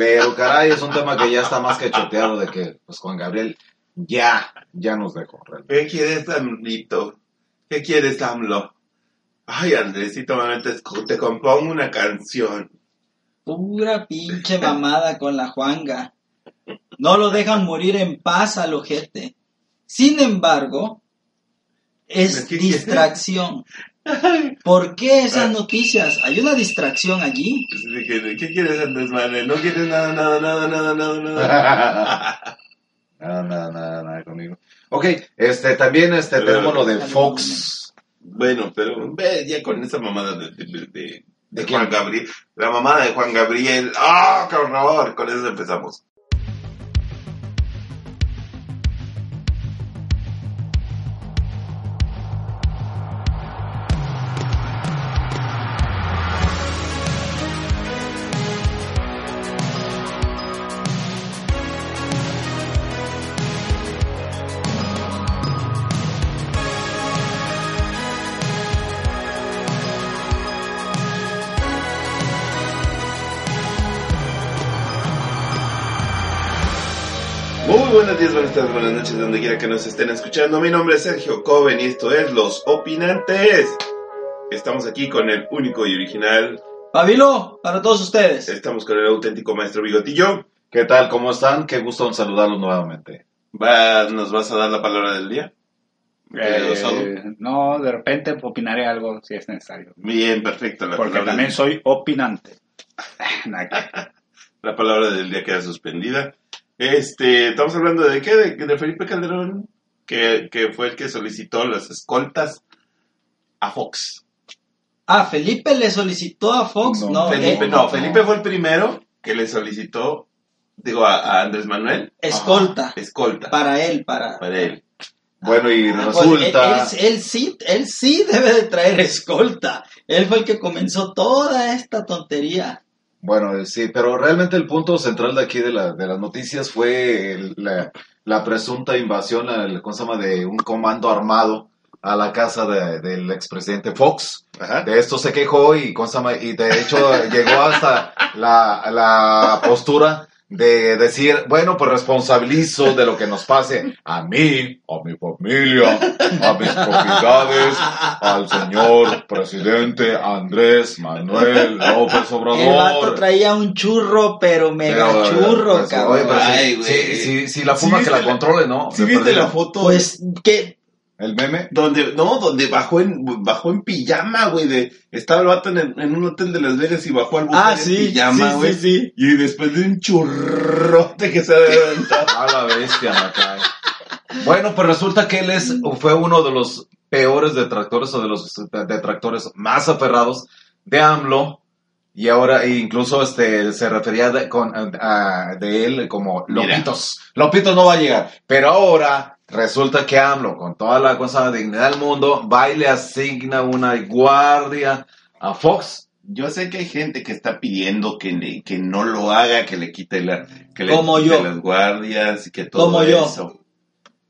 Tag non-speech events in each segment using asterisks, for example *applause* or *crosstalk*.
Pero caray, es un tema que ya está más que choteado de que pues Juan Gabriel ya, ya nos dejó. realmente. ¿Qué quieres, AMLito? ¿Qué quieres, AMLO? Ay, Andresito, te, te compongo una canción. Pura pinche mamada con la Juanga. No lo dejan morir en paz al ojete. Sin embargo, es ¿Qué distracción. *laughs* ¿Por qué esas noticias? ¿Hay una distracción allí? ¿De qué, qué quieres, Andrés Manuel? ¿No quieres nada, nada, nada, nada, nada, nada? *laughs* Nada, nada, nada, nada conmigo. Ok, este, también este, tenemos lo de Fox. Bueno, pero ve ya con esa mamada de, de, de, de- de quién? Juan Gabriel. La mamada de Juan Gabriel. ¡Ah, qué horror! Con eso empezamos. Buenas tardes, buenas noches, donde quiera que nos estén escuchando. Mi nombre es Sergio Coven y esto es Los Opinantes. Estamos aquí con el único y original. Pabilo, para todos ustedes. Estamos con el auténtico maestro Bigotillo. ¿Qué tal? ¿Cómo están? Qué gusto en saludarlos nuevamente. Va, ¿Nos vas a dar la palabra del día? Eh, no, de repente opinaré algo si es necesario. Bien, perfecto. La Porque también del, soy opinante. *laughs* La palabra del día queda suspendida. Este, estamos hablando de qué? De, de Felipe Calderón, que, que fue el que solicitó las escoltas a Fox. Ah, Felipe le solicitó a Fox. No, No, Felipe, eh, no, Felipe fue el primero que le solicitó, digo, a, a Andrés Manuel. Escolta. Ajá, escolta. Para él, para. Para él. Bueno, y Ah, pues, resulta... él, él- él sí, él sí debe de traer escolta. Él fue el que comenzó toda esta tontería. Bueno, sí, pero realmente el punto central de aquí de, la, de las noticias fue el- la, la presunta invasión, al- ¿cómo se llama?, de un comando armado a la casa de- del expresidente Fox. Ajá. De esto se quejó y, ¿cómo se llama? y de hecho llegó hasta la, la postura de decir, bueno, pues responsabilizo de lo que nos pase a mí, a mi familia, a mis propiedades, al señor presidente Andrés Manuel López Obrador. El vato traía un churro, pero mega Pero, churro, pues, cabrón. oye, pero si- Ay, güey. si, si- si la ¿Sí fuma que la controle, ¿no? ¿Sí viste la foto? Pues que El meme. Donde, no, donde bajó en, bajó en pijama, güey, de, estaba el vato en, el- en un hotel de Las Vegas y bajó al bus Ah, en sí, pijama, sí, güey. sí, sí. Y después de un churrote que se había aventado. *laughs* A la bestia, me cae. Bueno, pues resulta que él es, fue uno de los peores detractores o de los detractores más aferrados de AMLO. Y ahora e incluso este se refería de, con, a- de él como Mira. Lopitos. Lopitos no va a llegar. Pero ahora resulta que AMLO, con toda la cosa de dignidad del mundo, va y le asigna una guardia a Fox. Yo sé que hay gente que está pidiendo que, que no lo haga, que le quite, la, que le Como quite yo. las guardias y que todo Como yo.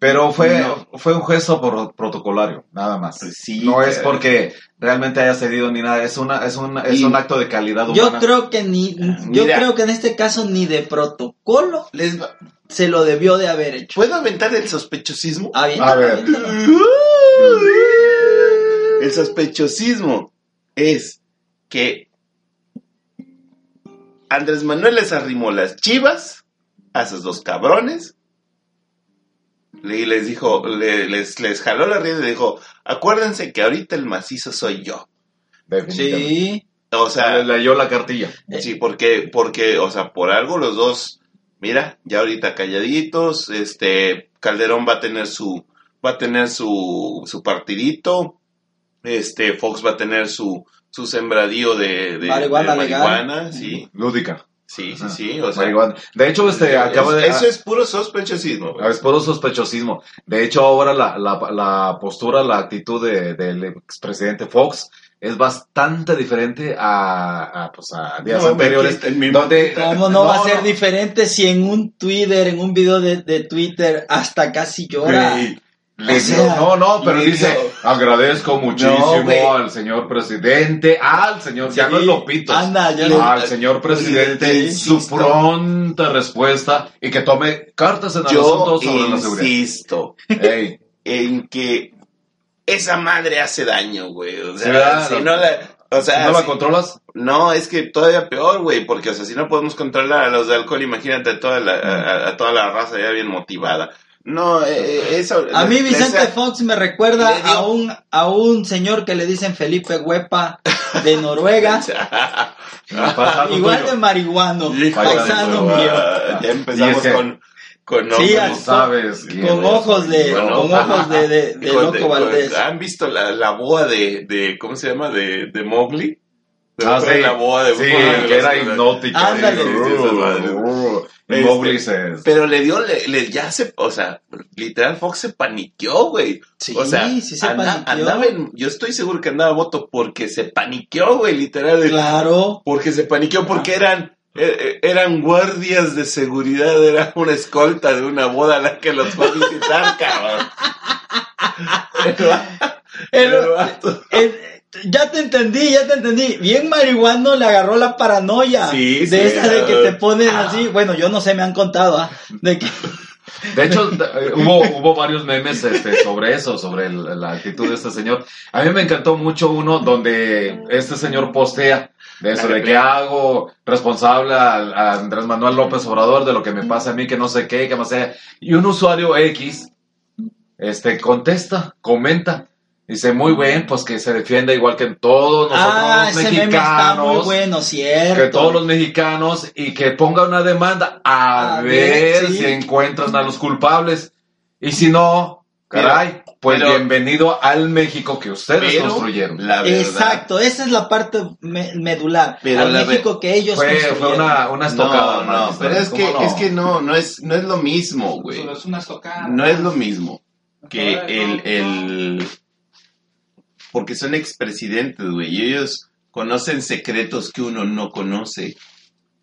Pero fue, No. fue un gesto por- protocolario, nada más. Pues sí, no es porque realmente haya cedido ni nada, es una, es un, es un acto de calidad yo humana. creo que ni, yo Mira. creo que en este caso ni de protocolo Les se lo debió de haber hecho. ¿Puedo aventar el sospechosismo? Ah, bien, A ver. El sospechosismo es que Andrés Manuel les arrimó las chivas a esos dos cabrones y les dijo, le- les, les jaló la rienda y dijo, acuérdense que ahorita el macizo soy yo. Sí. O sea, Le leyó la cartilla. Sí, porque, porque, o sea, por algo los dos, mira, ya ahorita calladitos, este, Calderón va a tener su, va a tener su, su partidito, este, Fox va a tener su, su sembradío de, de, Marihuana de legal. marihuana, sí, Lúdica. Sí, sí, sí. O sea, Marihuana. De hecho, este, acaba de... eso es puro sospechosismo, güey. Es puro sospechosismo. De hecho, ahora la, la, la postura, la actitud de- del expresidente Fox es bastante diferente a, a, pues, a días No, anteriores. donde, ¿Cómo no, va a ser no. diferente si en un Twitter, en un video de, de Twitter, hasta casi llora? Güey, O dio- sea, no, no, pero dice, agradezco muchísimo No, al señor presidente, al señor, ya no es Lopito, anda, ya no- al señor presidente, su pronta respuesta y que tome cartas en el Yo asunto sobre la seguridad. insisto en que esa madre hace daño, güey. O sea, si no la... O sea, ¿No la si- controlas? No, es que todavía peor, güey, porque, o sea, si no podemos controlar a los de alcohol, imagínate toda la, a, a toda la raza ya bien motivada. No, eh, eh, eso... A mí Vicente Fox me recuerda a un, a un señor que le dicen Felipe Huepa de *laughs* Noruega, *laughs* igual tuyo. de marihuano, de paisano mío, Ya empezamos Y es que- con... con Sí, sabes ojos de, Bueno, con ojos de, de, de Con- Loco Valdés. ¿Han visto la, la boa de, de, ¿cómo se llama? De, de Mowgli. ¿Se Ah, sí. La boa de Sí, que era hipnótica. Ándale. Madre. Y Este, Mowgli se... Pero le dio, le, le- ya se, o sea, literal Fox se paniqueó, güey. Sí, o sea, sí se anda- paniqueó. andaba en- yo estoy seguro que andaba a voto porque se paniqueó, güey, literal. Claro. Porque se paniqueó, porque eran, eh, eh, eran guardias de seguridad, *laughs* era una escolta de una boda a la que los fue a visitar, cabrón. *laughs* El- El el- ya te entendí, ya te entendí. Bien marihuano le agarró la paranoia. Sí, de sí, esa de que ah. te ponen así. Bueno, yo no sé, me han contado. ¿ah? De que *laughs* De hecho, eh, hubo, hubo varios memes este, sobre eso, sobre el- la actitud de este señor. A mí me encantó mucho uno donde este señor postea de eso, de que hago responsable a, a Andrés Manuel López Obrador de lo que me pasa a mí, que no sé qué, que más sea. Y un usuario X, este, contesta, comenta. Dice, muy bien, pues que se defienda igual que todos nosotros ah, los ese meme está muy mexicanos. bueno, cierto. que todos los mexicanos y que ponga una demanda a, A ver, ver, sí. si encuentran a los culpables. Y si no, caray, pues pero- bienvenido al México que ustedes Pero, construyeron. la verdad, Exacto, esa es la parte me- medular. Pero Al la México que ellos Fue, fue construyeron. una, una estocada. No, no, pero es ¿cómo que, no? es que no, no es, no es lo mismo, güey. Solo es una estocada. No es lo mismo que el, el, porque son expresidentes, güey, y ellos conocen secretos que uno no conoce.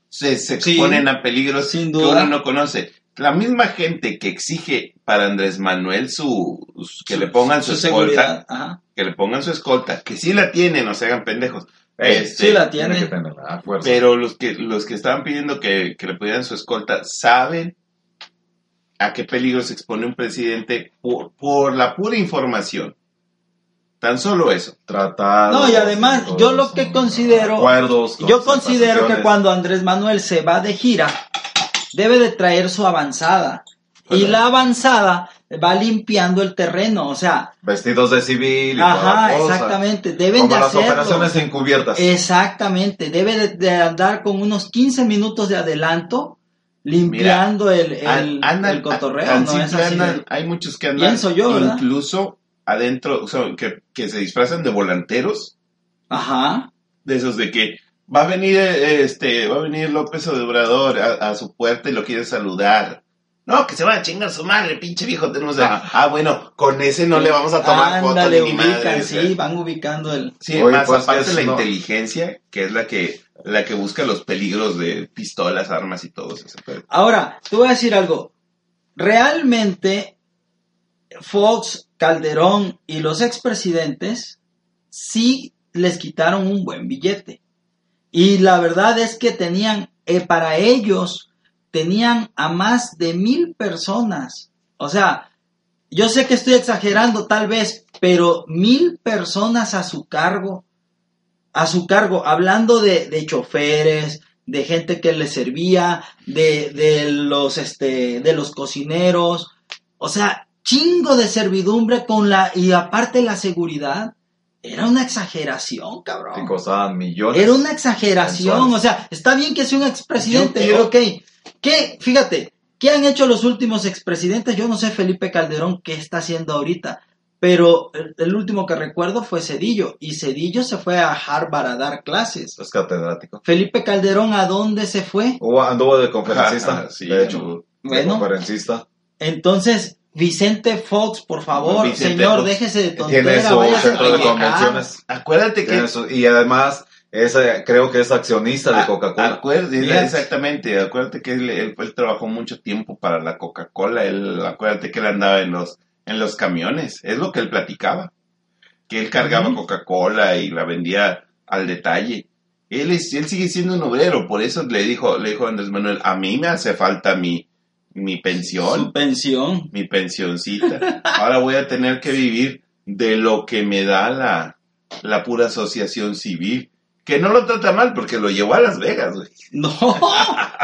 Se, se Sí, exponen a peligros sin que uno no conoce. La misma gente que exige para Andrés Manuel su, su- que le pongan su, escolta. Ajá. que le pongan su escolta, que sí la tienen, no se hagan pendejos. Ey, Este, Sí la Tiene que tiene. tenerla, a fuerza. pero los que, los que estaban pidiendo que, que le pudieran su escolta saben a qué peligro se expone un presidente por, por la pura información. Tan solo eso. Tratados No, y además, yo lo que considero- acuerdos, Yo considero que cuando Andrés Manuel se va de gira, debe de traer su avanzada. Y la avanzada va limpiando el terreno, o sea, Vestidos de civil y ajá, toda la cosa. exactamente, deben Como de las hacerlo. operaciones encubiertas. Exactamente, debe de, de andar con unos 15 minutos de adelanto limpiando el, el, andan- el cotorreo, no es simple así. andan- de- hay muchos que andan Pienso yo, ¿verdad? incluso adentro, o sea, que, que se disfrazan de volanteros, Ajá. de esos de que va a venir eh, este, va a venir López Obrador a, a su puerta y lo quiere saludar. No, que se va a chingar su madre, pinche viejo, tenemos a- ah, bueno, con ese no le vamos a tomar foto Ándale, ni ubican, madre, sí, van ubicando el... Sí, Oye, más pues, aparte es la no- inteligencia, que es la que, la que busca los peligros de pistolas, armas y todo eso. Ahora, te voy a decir algo. Realmente, Fox, Calderón y los expresidentes sí les quitaron un buen billete. Y la verdad es que tenían, eh, para ellos, tenían a más de mil personas. O sea, yo sé que estoy exagerando tal vez, pero mil personas a su cargo, a su cargo, hablando de, de choferes, de gente que les servía, de, de los este, de los cocineros, o sea, chingo de servidumbre con la, y aparte la seguridad, era una exageración, cabrón. costaban millones. Era una exageración, mensuales. o sea, está bien que sea un expresidente, Yo pero ok, ¿qué? Fíjate, ¿qué han hecho los últimos expresidentes? Yo no sé Felipe Calderón qué está haciendo ahorita, pero el, el último que recuerdo fue Cedillo, y Cedillo se fue a Harvard a dar clases. Es catedrático. Felipe Calderón, ¿a dónde se fue? O anduvo de conferencista, Ah, *laughs* sí, de hecho. anduvo. de Bueno. conferencista. Entonces, Vicente Fox, por favor, Vicente señor, Fox déjese de Tiene tontera, su centro de convenciones. Acuérdate que Tiene su- y además, es, eh, creo que es accionista de Ah, Coca-Cola. acuérdate, exactamente, acuérdate que él, él- él trabajó mucho tiempo para la Coca-Cola, él, acuérdate que él andaba en los, en los camiones, es lo que él platicaba, que él cargaba. Coca-Cola y la vendía al detalle. Él, es, él sigue siendo un obrero, por eso le dijo, le dijo Andrés Manuel, a mí me hace falta mi, mi pensión, Su pensión. mi pensioncita. Ahora voy a tener que vivir de lo que me da la, la pura asociación civil. Que no lo trata mal porque lo llevó a Las Vegas, güey. No,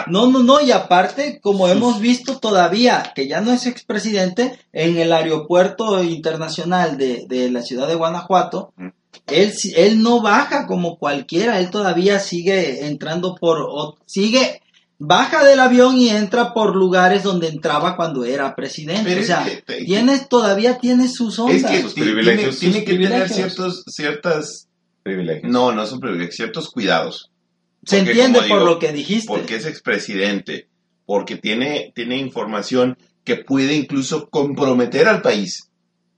no, no, no, y aparte, como hemos visto todavía, que ya no es expresidente, en el aeropuerto internacional de, de la ciudad de Guanajuato, Mm. él, él no baja como cualquiera, él todavía sigue entrando por, sigue, baja del avión y entra por lugares donde entraba cuando era presidente. Pero o es sea, que- te- tiene, todavía tiene sus ondas. Es que sus tiene, privilegios. tiene que tener privilegios. ciertos, ciertas, Privilegio. no, no son privilegios, ciertos cuidados. Se porque, entiende por digo, lo que dijiste. Porque es expresidente, porque tiene, tiene información que puede incluso comprometer al país.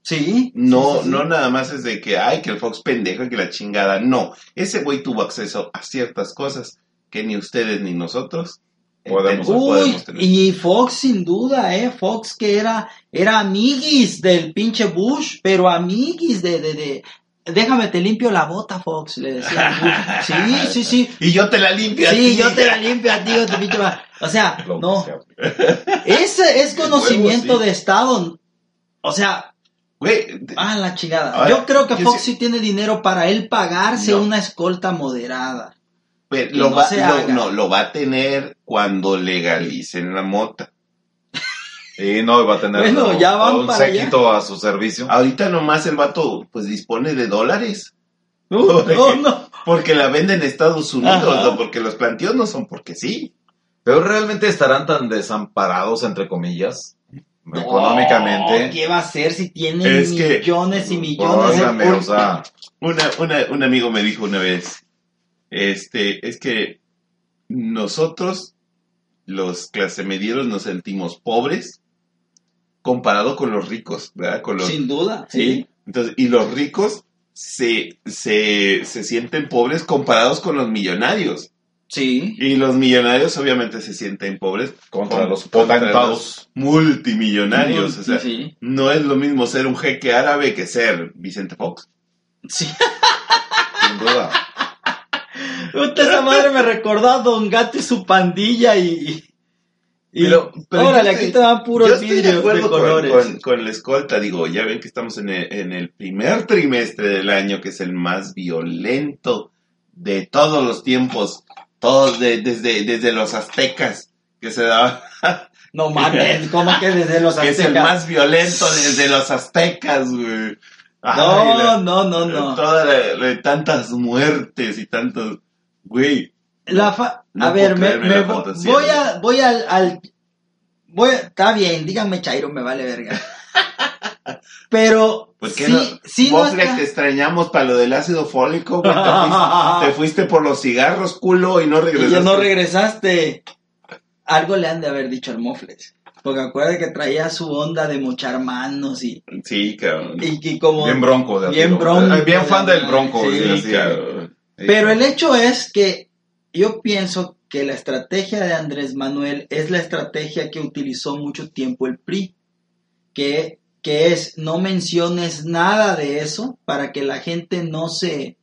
Sí. No, sí, sí, sí. no nada más es de que, ay, que el Fox pendejo y que la chingada. No, ese güey tuvo acceso a ciertas cosas que ni ustedes ni nosotros Podemos- tenemos- Uy, podemos tener. y Fox sin duda, eh, Fox que era, era amiguis del pinche Bush, pero amiguis de, de, de, déjame te limpio la bota, Fox, le decía. Sí, *laughs* sí, sí. Y yo te la limpio. a Sí, ti. yo te la limpio a ti, te pinche O sea, no, *laughs* ese es conocimiento Huevo, sí. de Estado. O sea, Güey, ah, la chingada. Ahora, Yo creo que yo Fox sí- tiene dinero para él pagarse No. una escolta moderada. Pero lo no va, lo- no, lo va a tener cuando legalicen la mota. *laughs* Y no, va a tener Bueno, ¿no? ya van todo un para séquito a su servicio. Ahorita nomás el vato pues dispone de dólares. Uh, *laughs* no, no. Porque la vende en Estados Unidos, no porque los planteos no son porque sí. Pero realmente estarán tan desamparados, entre comillas, económicamente. ¿Qué va a hacer si tiene Es que- millones y millones de Óigame, o sea, Una, una, un amigo me dijo una vez, este, es que nosotros, los clase medieros, nos sentimos pobres comparado con los ricos, ¿verdad? Con los, Sin duda, ¿sí? sí. Entonces, y los ricos se, se, se sienten pobres comparados con los millonarios. Sí. Y los millonarios obviamente se sienten pobres contra con- los contra potentados. los multimillonarios. o sea, sí. no es lo mismo ser un jeque árabe que ser Vicente Fox. Sí. Sin duda. Puta, esa madre me recordó a Don Gato y su pandilla y. y Pero- pero órale, aquí te dan puros de vidrios de, con, colores. con- con la escolta, digo, ya ven que estamos en el, en el primer trimestre del año, que es el más violento de todos los tiempos, todos de- desde, desde los aztecas, que se daba, *laughs* No mames, ¿cómo que desde los que es el aztecas? más violento desde los aztecas, güey. Ay, No, la- no, no, no. Toda la- la- tantas muertes y tantos, güey. La fa- No a ver, me, creerme me la vo- fantasía, voy a, voy al, al- voy, está bien, díganme Chairo, me vale verga. *laughs* Pero, Pues que sí, no, sí no Mofle, está- te extrañamos para lo del ácido fólico, güey. Te fuiste, *laughs* te fuiste por los cigarros, culo, y no y regresaste. ya no regresaste. Algo le han de haber dicho al Mofles. Porque acuérdate que traía su onda de mochar manos y, Sí, cabrón. y que como... Bien bronco. De Bien bronco. Bien fan del bronco. Sí, sí, Sí, sí. cabrón. Pero el hecho es que yo pienso que la estrategia de Andrés Manuel es la estrategia que utilizó mucho tiempo el PRI, que, que es no menciones nada de eso para que la gente no se,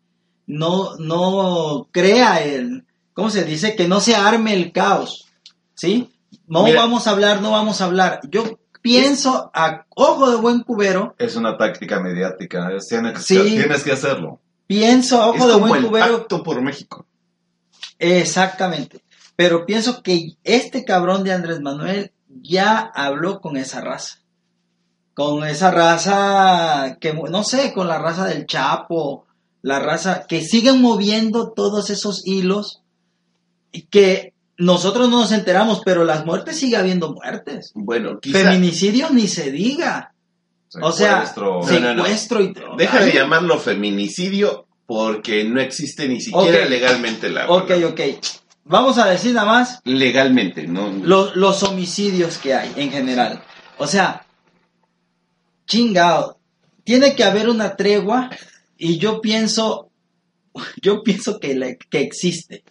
no, no crea el, ¿cómo se dice? Que no se arme el caos, ¿sí? No Mira. vamos a hablar, no vamos a hablar. Yo pienso a ojo de buen cubero, Es una táctica mediática. es- tienes, que- Sí. tienes que hacerlo. Pienso Es ojo de como buen el cubero pacto por México. Exactamente. Pero pienso que este cabrón de Andrés Manuel ya habló con esa raza. Con esa raza que, no sé, con la raza del Chapo, la raza que siguen moviendo todos esos hilos y que nosotros no nos enteramos, pero las muertes sigue habiendo muertes. Bueno, quizá, Feminicidio ni se diga. O sea, Secuestro. No, no, no. secuestro y... Deja de llamarlo feminicidio porque no existe ni siquiera legalmente la Ok, ok. Vamos a decir nada más Legalmente, ¿no? los, los homicidios que hay en general. O sea, chingado. Tiene que haber una tregua y yo pienso, *laughs* yo pienso que, la- que existe.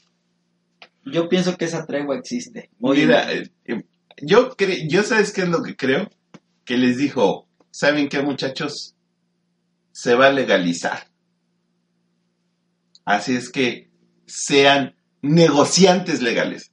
Yo pienso que esa tregua existe. Oye, Mira, eh, eh, yo, cre- yo sabes qué es lo que creo, que les dijo, ¿saben qué muchachos? Se va a legalizar. Así es que sean negociantes legales.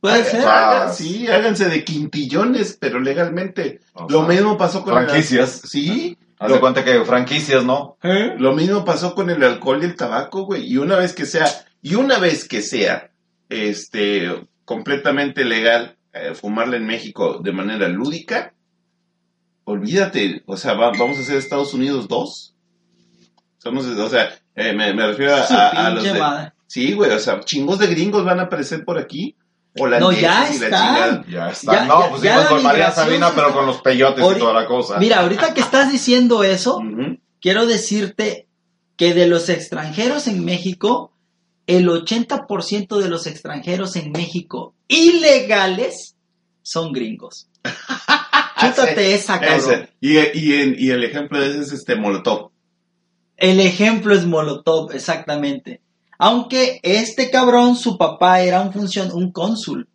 puede Haga- ser. Ah, hagan- sí, háganse de quintillones, pero legalmente. O Lo sea, mismo pasó con franquicias. el Sí. Haz de Lo, cuenta que franquicias, ¿no? lo mismo pasó con el alcohol y el tabaco, güey. Y una vez que sea, y una vez que sea, este, completamente legal eh, fumarla en México de manera lúdica, olvídate, o sea, va- vamos a hacer Estados Unidos 2. Somos, o sea, eh, me, me refiero a, a- a los de-. Sí, güey, o sea, chingos de gringos van a aparecer por aquí. Holandeses No, ya y la están. chingada. Ya está. Ya- no, pues ya la con María Sabina, pero está- con los peyotes y toda la cosa. Mira, ahorita que estás diciendo eso, quiero decirte que de los extranjeros en México, el 80% de los extranjeros en México ilegales son gringos. *laughs* Chútate esa, cabrón. Y, y, en- y el ejemplo de ese es este Molotov. El ejemplo es Molotov, exactamente. Aunque este cabrón, su papá era un función, un cónsul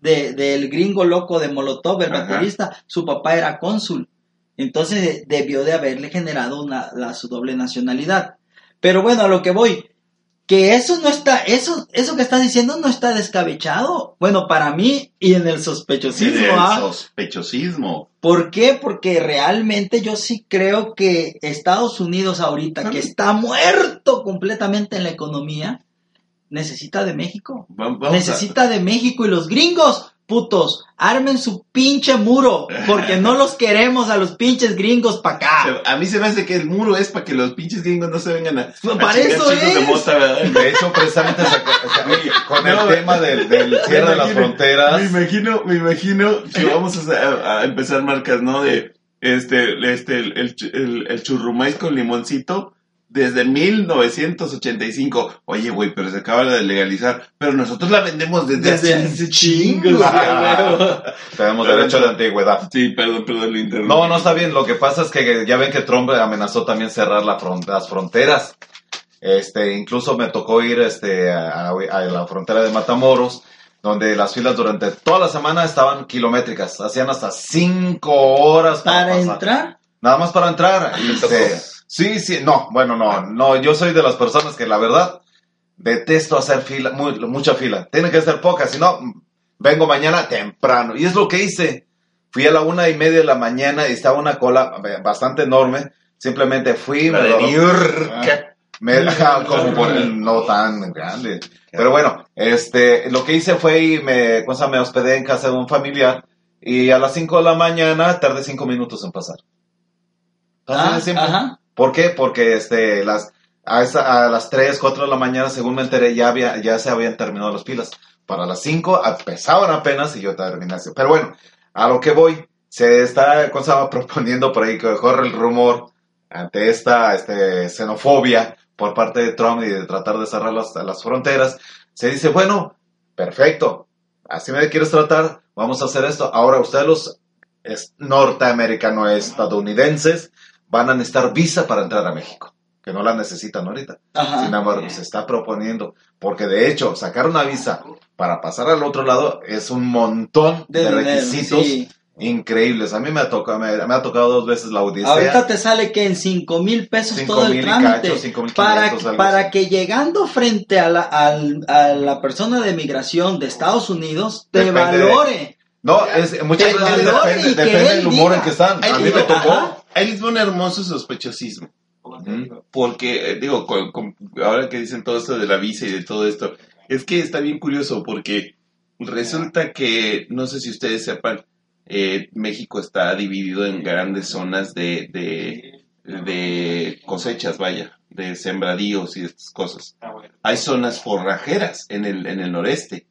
de- del gringo loco de Molotov, el baterista, su papá era cónsul. Entonces de- debió de haberle generado una, la, su doble nacionalidad. Pero bueno, a lo que voy, que eso no está, eso, eso que estás diciendo no está descabechado. Bueno, para mí y en el sospechosismo, el ¿ah? sospechosismo. ¿Por qué? Porque realmente yo sí creo que Estados Unidos ahorita, que está muerto completamente en la economía, necesita de México. A- necesita de México y los gringos, putos, armen su pinche muro, porque no los queremos a los pinches gringos para acá. A mí se me hace que el muro es para que los pinches gringos no se vengan a, a Pues Para eso chicos de es. mota, ¿verdad? De hecho, precisamente saca- con el No, tema del, del cierre de las imagino- fronteras. Me imagino, me imagino que vamos a, a- empezar marcas, ¿no? De este, este, el, el, el, el churrumais con limoncito desde 1985. Oye, güey, pero se acaba de legalizar. Pero nosotros la vendemos desde, Desde hace chingos. güey. Tenemos derecho de antigüedad. Sí, perdón, perdón, lo interrumpí. No, no está bien. Lo que pasa es que ya ven que Trump amenazó también cerrar la fron- las fronteras. Este, incluso me tocó ir este, a, a la frontera de Matamoros, donde las filas durante toda la semana estaban kilométricas. Hacían hasta cinco horas para, Para pasar. entrar, Nada más para entrar. Y se- sí, sí, no, bueno, no, no, yo soy de las personas que la verdad detesto hacer fila, muy- mucha fila. Tiene que ser poca, si no, vengo mañana temprano. Y es lo que hice. Fui a la una y media de la mañana y estaba una cola bastante enorme. Simplemente fui, La me de lo- Niurka. me ajá, como por el no tan grande. Pero bueno, este, lo que hice fue y me, cosa, me hospedé en casa de un familiar y a las 5 de la mañana tardé 5 minutos en pasar. Ah, ajá. ¿Por qué? Porque este, las, a, esa- a las 3, 4 de la mañana, según me enteré, ya, había, ya se habían terminado las pilas. Para las 5 empezaban apenas y yo terminé así. Pero bueno, a lo que voy, se está cosa, *laughs* proponiendo por ahí que corre el rumor ante esta este, xenofobia por parte de Trump y de tratar de cerrar las, las fronteras. Se dice, bueno, perfecto, así me quieres tratar, vamos a hacer esto. Ahora ustedes los norteamericanos estadounidenses van a necesitar visa para entrar a México, que no la necesitan ahorita. Ajá. Sin embargo, se está proponiendo, porque de hecho, sacar una visa para pasar al otro lado es un montón de, requisitos sí. increíbles. A mí me ha, tocado, me, me ha tocado dos veces la odisea. Ahorita te sale que en 5 mil pesos Cinco todo el mil trámite. cacho, cinco mil para, algo para que llegando frente a la, al- a la persona de migración de Estados Unidos te Depende de- valore. No, es, muchas veces depende, que depende del humor diga. en que están. A mí me tocó. Ajá. Ahí les va un hermoso sospechosismo. Porque, eh, digo, con- con- ahora que dicen todo esto de la visa y de todo esto, es que está bien curioso porque resulta que, no sé si ustedes sepan, eh, México está dividido en grandes zonas de, de, de cosechas, vaya, de sembradíos y estas cosas. Hay zonas forrajeras en el, en el noreste,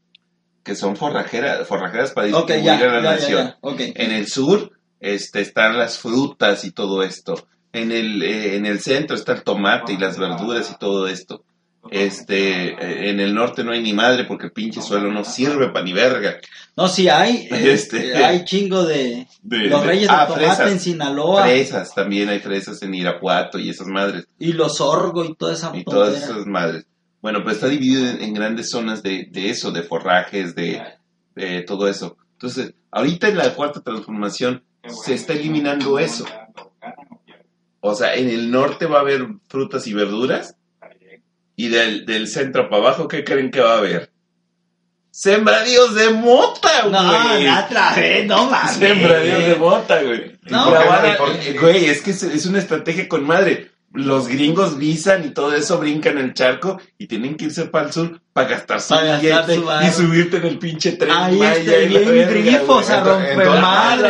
que son forrajeras, forrajeras para distribuir ya, a la ya, nación. ya. En el sur este, están las frutas y todo esto. En el, eh, en el centro está el tomate y las verduras y todo esto. Este, eh, en el norte no hay ni madre porque el pinche suelo no sirve para ni verga. No, sí hay. eh, *laughs* Este- eh, hay chingo de. De- los de- reyes ah, del tomate fresas. en Sinaloa. Fresas, también hay fresas en Irapuato y esas madres. Y los orgo y toda esa y todas tontera. esas madres. Bueno, pues está dividido en, en grandes zonas de, de eso, de forrajes, de, de todo eso. Entonces, ahorita en la cuarta transformación se está eliminando eso. O sea, en el norte va a haber frutas y verduras y del, del centro para abajo, ¿qué creen que va a haber? Sembradíos de mota, güey. No, no otra vez, no mames. Sembradíos de mota, güey. No, la van a- ¿y por qué? güey, es que es, es una estrategia con madre. Los gringos visan y todo eso, brincan el charco y tienen que irse para el sur para gastar su Pa' gastar billete su varo. y subirte en el pinche tren. Ahí Maya está, bien grifos a romper Entonces- madre.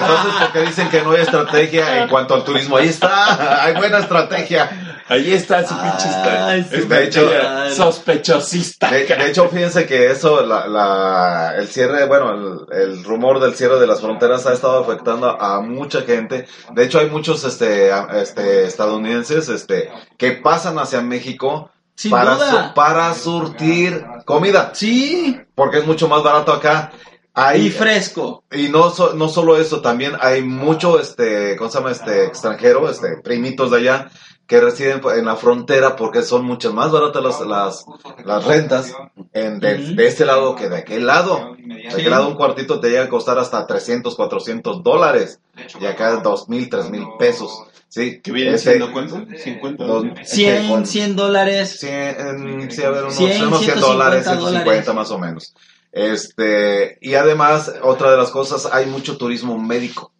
Entonces, ¿por qué dicen que no hay estrategia en cuanto al turismo? Ahí está, hay buena estrategia. Ahí está su pinche su De hecho, sospechosista. De, de hecho, fíjense que eso, la, la- el cierre, bueno, el, el rumor del cierre de las fronteras ha estado afectando a mucha gente. De hecho, hay muchos este, este, estadounidenses este, que pasan hacia México Sin para, duda. su- para surtir comida, Sí, porque es mucho más barato acá. Hay, y fresco. y no, so- no solo eso, también hay mucho, este, ¿cómo se llama? Este, extranjero, este, primitos de allá, que residen en la frontera porque son mucho más baratas las, las, las rentas en, de, este lado que de aquel lado. De aquel lado un cuartito te llega a costar hasta 300, 400 dólares. Y acá 2 mil, 3 mil pesos. Sí, ¿Qué viene Este, siendo cuánto? 50. dos- 100, con- 100 dólares. 100, sí, a ver, unos, 100, unos 100 dólares, 150 150 más o menos. Este, y además, otra de las cosas, hay mucho turismo médico.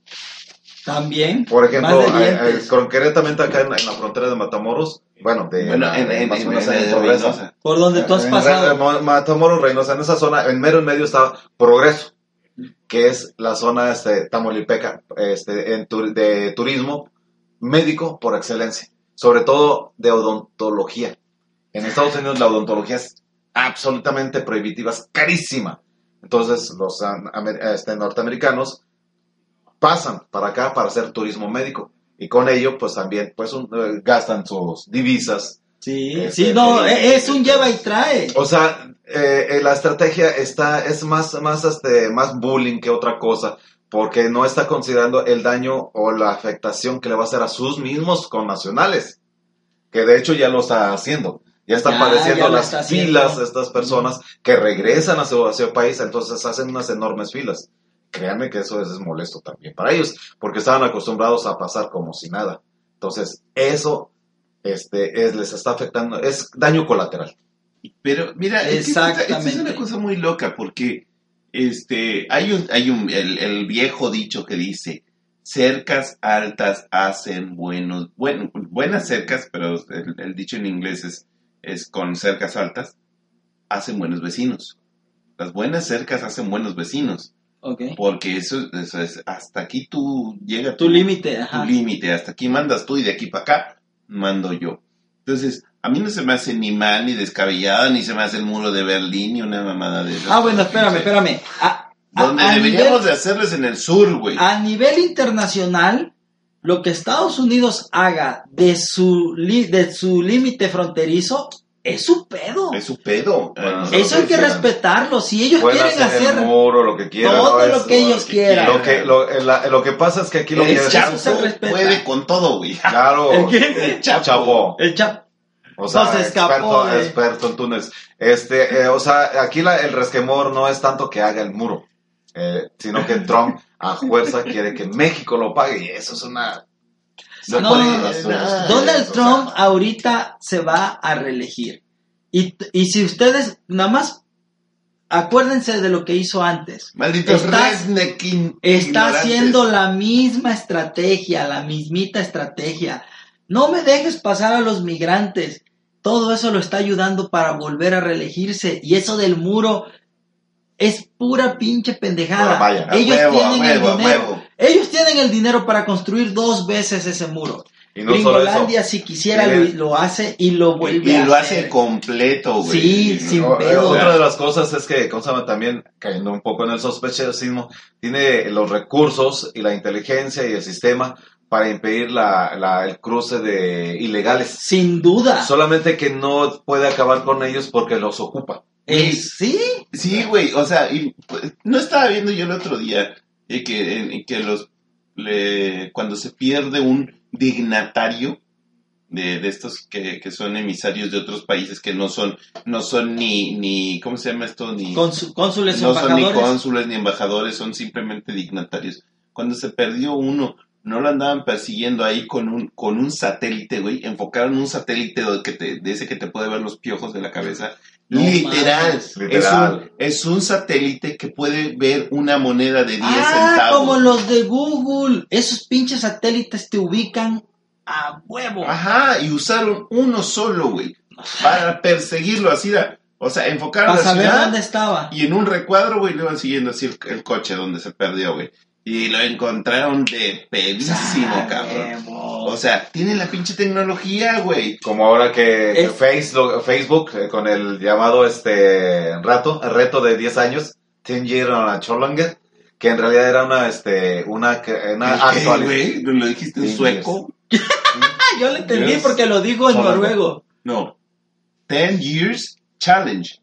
También. Por ejemplo, concretamente acá en, en la frontera de Matamoros, bueno, de Bueno, la- en, en, más o en, menos en- en en Progreso. Reynosa. Por donde tú has En pasado. Matamoros, Reynosa, en esa zona, en mero en medio está Progreso, que es la zona este, tamaulipeca este, en de turismo médico por excelencia, sobre todo de odontología. En Estados Unidos la odontología es absolutamente prohibitiva, es carísima. Entonces los este, norteamericanos pasan para acá para hacer turismo médico y con ello pues también pues un- eh, gastan sus divisas Sí, Este, sí, no, e- es un lleva y trae. o sea, eh, eh, la estrategia está, es más, más, este, más bullying que otra cosa, porque no está considerando el daño o la afectación que le va a hacer a sus mismos connacionales, que de hecho ya lo está haciendo. Ya están Ya, padeciendo ya las filas estas personas que regresan a su, a su país, entonces hacen unas enormes filas. Créanme que eso es, es molesto también para ellos, porque estaban acostumbrados a pasar como si nada. Entonces, eso este, es, les está afectando, es daño colateral. Pero mira, es que esta- esta es una cosa muy loca porque este hay un hay un el, el viejo dicho que dice cercas altas hacen buenos buen- buenas cercas, pero el, el dicho en inglés es es con cercas altas hacen buenos vecinos. Las buenas cercas hacen buenos vecinos, Ok. porque eso, eso es hasta aquí tú llega Tu límite, tu límite, hasta aquí mandas tú y de aquí para acá mando yo. Entonces, a mí no se me hace ni mal ni descabellada, ni se me hace el muro de Berlín ni una mamada de esas. Ah, bueno, espérame, Sí. espérame. A, a- Donde a deberíamos nivel, de hacerles en el sur, güey. a nivel internacional, lo que Estados Unidos haga de su li- de su límite fronterizo es su pedo. Es su pedo. Bueno, Eso hay que quieran. respetarlo. Si ellos Pueden quieren hacer, hacer el muro, lo que quieran. todo ¿no? lo que ellos que quieran. Lo que, lo, eh, la- lo que pasa es que aquí lo que el es- es, Chapo se respeta. puede con todo, güey. claro, ¿El qué? El Chapo. Chapo. el chap O sea, No, se escapó, experto, experto en túneles. Este, eh, o sea, aquí la- el resquemor no es tanto que haga el muro, eh, sino que Trump a fuerza quiere que México lo pague y eso es una... No, no, Donald o sea, Trump ahorita se va a reelegir. Y, y si ustedes, nada más, acuérdense de lo que hizo antes. In- Está ignorantes. haciendo la misma estrategia, la mismita estrategia. No me dejes pasar a los migrantes. Todo eso lo está ayudando para volver a reelegirse. Y eso del muro es pura pinche pendejada. Vaya, ellos huevo, tienen el huevo, dinero. Ellos tienen el dinero para construir dos veces ese muro. Y no. Gringolandia, si quisiera, lo, hace y lo vuelve Y a lo hacer. hace completo, güey. Sí, sin pedo. Otra de las cosas es que, ¿cómo se llama? También, cayendo un poco en el sospechosismo, tiene los recursos y la inteligencia y el sistema para impedir la, la- el cruce de ilegales. Sin duda. Solamente que no puede acabar con ellos porque los ocupa. Eh, sí, Sí, güey, o sea, y, pues, no estaba viendo yo el otro día eh, que, que los le- cuando se pierde un dignatario de, de estos que, que son emisarios de otros países que no son no son ni ni ¿cómo se llama esto? ni Consu- cónsules no son ni cónsules ni embajadores, son simplemente dignatarios. Cuando se perdió uno, no lo andaban persiguiendo ahí con un con un satélite, güey, enfocaron un satélite de, que te- de ese que te puede ver los piojos de la cabeza. No literal. Es, un, es un satélite que puede ver una moneda de 10 ah, centavos. como los de Google. Esos pinches satélites te ubican a huevo. Ajá, y usaron uno solo, güey, para perseguirlo así, da- o sea, enfocaron para la saber ciudad dónde estaba. y en un recuadro, güey, le iban siguiendo así el, el coche donde se perdió, güey. Y lo encontraron de pedísimo, cabrón. O sea, tiene la pinche tecnología, güey. Como ahora que, Es- Facebook, Facebook eh, con el llamado este rato, reto de 10 años, 10 year on a challenge, que en realidad era una, este, una, una ¿Qué, actualización. güey? ¿Lo dijiste en sueco? Ah, *laughs* yo lo entendí Yes. porque lo dijo en noruego. No. 10 Years Challenge.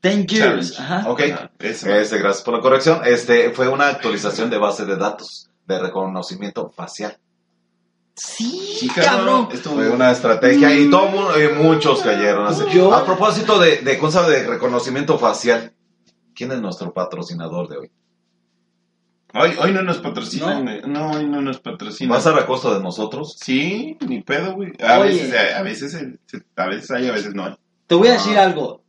Ten years. Challenge. Ajá. Ok. Ajá, ese, Este, gracias por la corrección. Este fue una actualización de base de datos de reconocimiento facial. Sí, Sí, cabrón. Estuvo- Fue una estrategia y todo mundo- y muchos cayeron. así. Yo- A propósito de, de cosa de reconocimiento facial, ¿quién es nuestro patrocinador de hoy? Hoy, hoy no nos patrocinan, güey. No. hoy no nos patrocinan. ¿Vas a la costa de nosotros? Sí, ni pedo, güey. A Oye. veces, eh, a veces, eh, a veces hay, a veces no hay. Te voy a Ah. decir algo.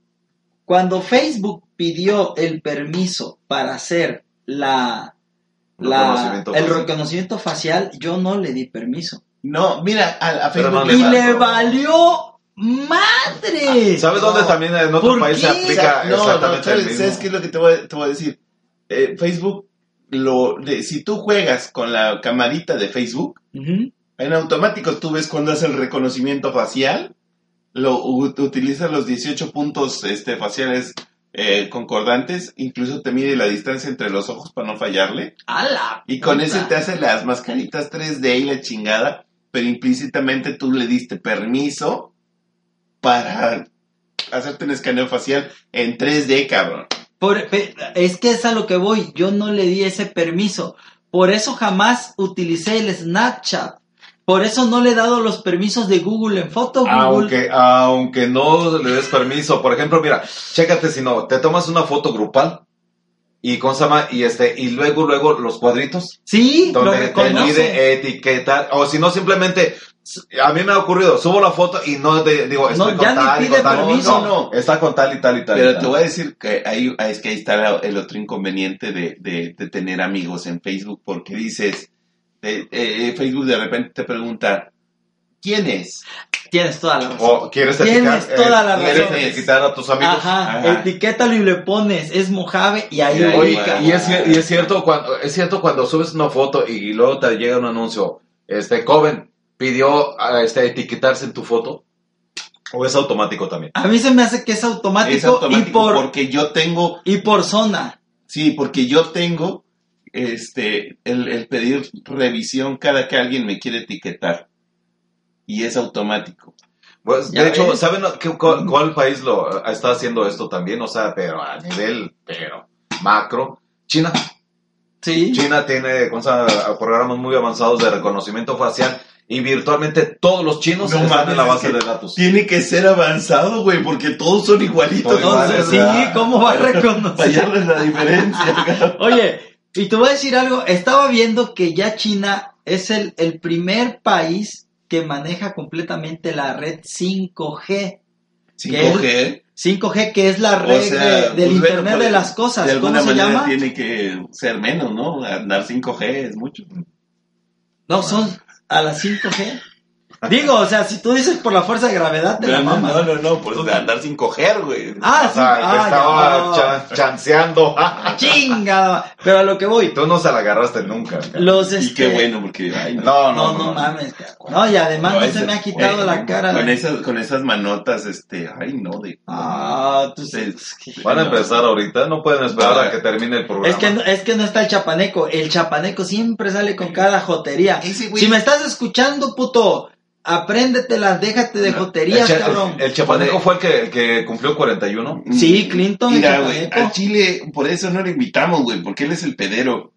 Cuando Facebook pidió el permiso para hacer la, la Reconocimiento el facial. reconocimiento facial, yo no le di permiso. No, mira, a, a Facebook no Y le le va- valió madre. ¿Sabes No. dónde también en otro ¿Por país se aplica no, no, exactamente el ¿sabes, mismo? ¿sabes qué es lo que te voy, a- te voy a decir? Eh, Facebook, lo, de- si tú juegas con la camarita de Facebook, en automático tú ves cuando hace el reconocimiento facial, lo utiliza los 18 puntos este, faciales eh, concordantes, incluso te mide la distancia entre los ojos para no fallarle, A la y con ese te hace las mascaritas 3D y la chingada, pero implícitamente tú le diste permiso para hacerte un escaneo facial en 3D, cabrón. Por- es que es a lo que voy. Yo no le di ese permiso. Por eso jamás utilicé el Snapchat. Por eso no le he dado los permisos de Google en foto. Google. Aunque, aunque no le des permiso, por ejemplo, mira, chécate si no, te tomas una foto grupal y con llama y este y luego luego los cuadritos Sí, lo donde te pide etiquetar o si no simplemente a mí me ha ocurrido, subo la foto y no te digo, estoy con ni tal y pide con tal. permiso. No, no, está con tal y tal y tal. y Pero tal. te voy a decir que ahí, es que ahí está el otro inconveniente de, de- de tener amigos en Facebook, porque dices, eh, eh, Facebook de repente te pregunta, ¿quién es? Tienes toda la razón. O quieres Tienes etiquetar, toda la quieres razón. etiquetar a tus amigos. Ajá, Ajá. etiquétalo y le pones, es Mojave y ahí Y lo ubica. y es, y es cierto cuando es cierto cuando subes una foto y luego te llega un anuncio, este Coven pidió a, este etiquetarse en tu foto o es automático también. A mí se me hace que es automático, Es automático y por porque yo tengo, y por zona. sí, porque yo tengo este el, el pedir revisión cada que alguien me quiere etiquetar. Y es automático. Pues, de hecho. ¿saben qué- cuál, cuál país lo está haciendo esto también? O sea, pero a nivel pero macro, China. Sí. China tiene ¿cómo se llama? programas muy avanzados de reconocimiento facial y virtualmente todos los chinos No están en la base que de datos. Tiene que ser avanzado, güey, porque todos son igualitos. Todos sí. ¿cómo va a reconocer? La diferencia. Oye, y te voy a decir algo, estaba viendo que ya China es el, el primer país que maneja completamente la red 5G. 5G. 5G que es la O red sea, de- del pues, Internet bueno, pues, de las cosas. De ¿Cómo alguna se manera llama? tiene que ser menos, ¿no? Andar 5G es mucho. No, son a las 5G. Digo, o sea, si tú dices por la fuerza de gravedad, te la No, no, mamas. no, no, no, por eso de andar sin coger, güey. Ah, o sí, sea, ah, estaba ya, no. cha- chanceando. *laughs* Chinga. Pero a lo que voy. Tú no se la agarraste nunca. Los Y este, qué bueno, porque, ay, no. No, No, no, no, no. mames. No, y además no, ese- se me ha quitado güey, la cara. Con esas, con esas manotas, este, ay, no, de. Ah, tú. Van a empezar ahorita, no pueden esperar a que termine el programa. Es que, no, es que no está el chapaneco. El chapaneco siempre sale con cada jotería. Ese güey- Si me estás escuchando, puto, apréndetelas, déjate de el, joterías, cha- cabrón. el chapaneco fue el que, el que cumplió 41. Sí, Clinton, el Mira, güey, al Chile, por eso no lo invitamos, güey, porque él es el pedero.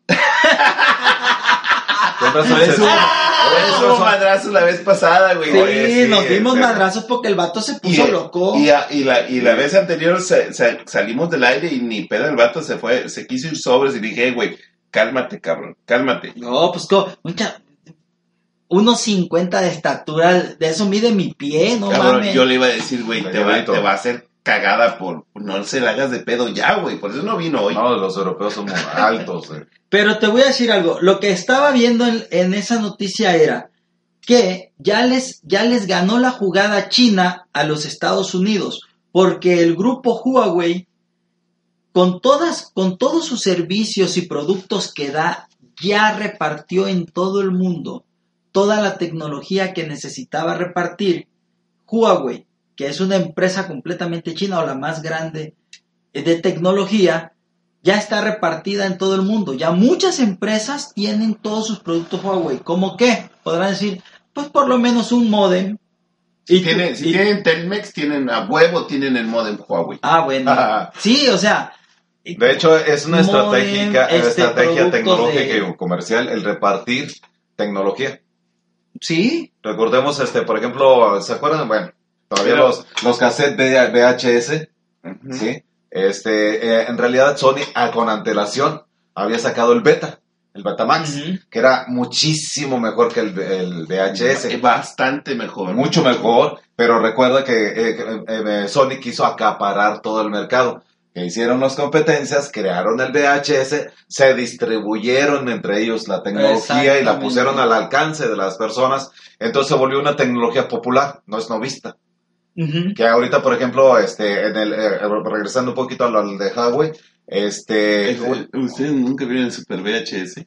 Por eso, eso madrazos la vez pasada, güey. Sí, Oye, sí, nos dimos madrazos porque el vato se Y, puso loco. y, a- y la, y la vez anterior sa- sa- salimos del aire y ni pedo el vato se fue, se quiso ir sobres y dije, "Eh, güey, cálmate, cabrón, cálmate. No, pues co- mucha. Unos 50 de estatura, de eso mide mi pie, no Cabrón, mames. yo le iba a decir, güey, te va, te va a hacer cagada por, no se la hagas de pedo ya, güey, por eso no vino hoy. No, los europeos somos altos. eh. Pero te voy a decir algo. Lo que estaba viendo en, en esa noticia era que ya les, ya les ganó la jugada China a los Estados Unidos. Porque el grupo Huawei, con, todas, con todos sus servicios y productos que da, ya repartió en todo el mundo toda la tecnología que necesitaba repartir. Huawei, que es una empresa completamente china o la más grande eh, de tecnología, ya está repartida en todo el mundo. Ya muchas empresas tienen todos sus productos Huawei. ¿Cómo qué? Podrán decir, pues por lo menos un modem. Si, Y tú- tienen, si y- tienen Telmex, tienen a huevo, tienen el modem Huawei. Ah, bueno. *laughs* sí, o sea. De hecho, es una Modem, este, estrategia productos tecnológica de- y comercial el repartir tecnología. Sí. Recordemos, este, por ejemplo, ¿se acuerdan? Bueno, todavía Pero- los, los cassettes de VHS. ¿sí? Este, eh, en realidad Sony, ah, con antelación, había sacado el beta, el Betamax, Ujú. que era muchísimo mejor que el, el VHS. Bastante mejor. mucho mejor, pero recuerda que eh, que, eh, Sony quiso acaparar todo el mercado. Que hicieron las competencias, crearon el VHS, se distribuyeron entre ellos la tecnología y la pusieron al alcance de las personas. Entonces se volvió una tecnología popular, no es novista. Ujú. Que ahorita, por ejemplo, este, en el, eh, regresando un poquito a lo de Huawei, este, Ustedes nunca vieron el Super VHS.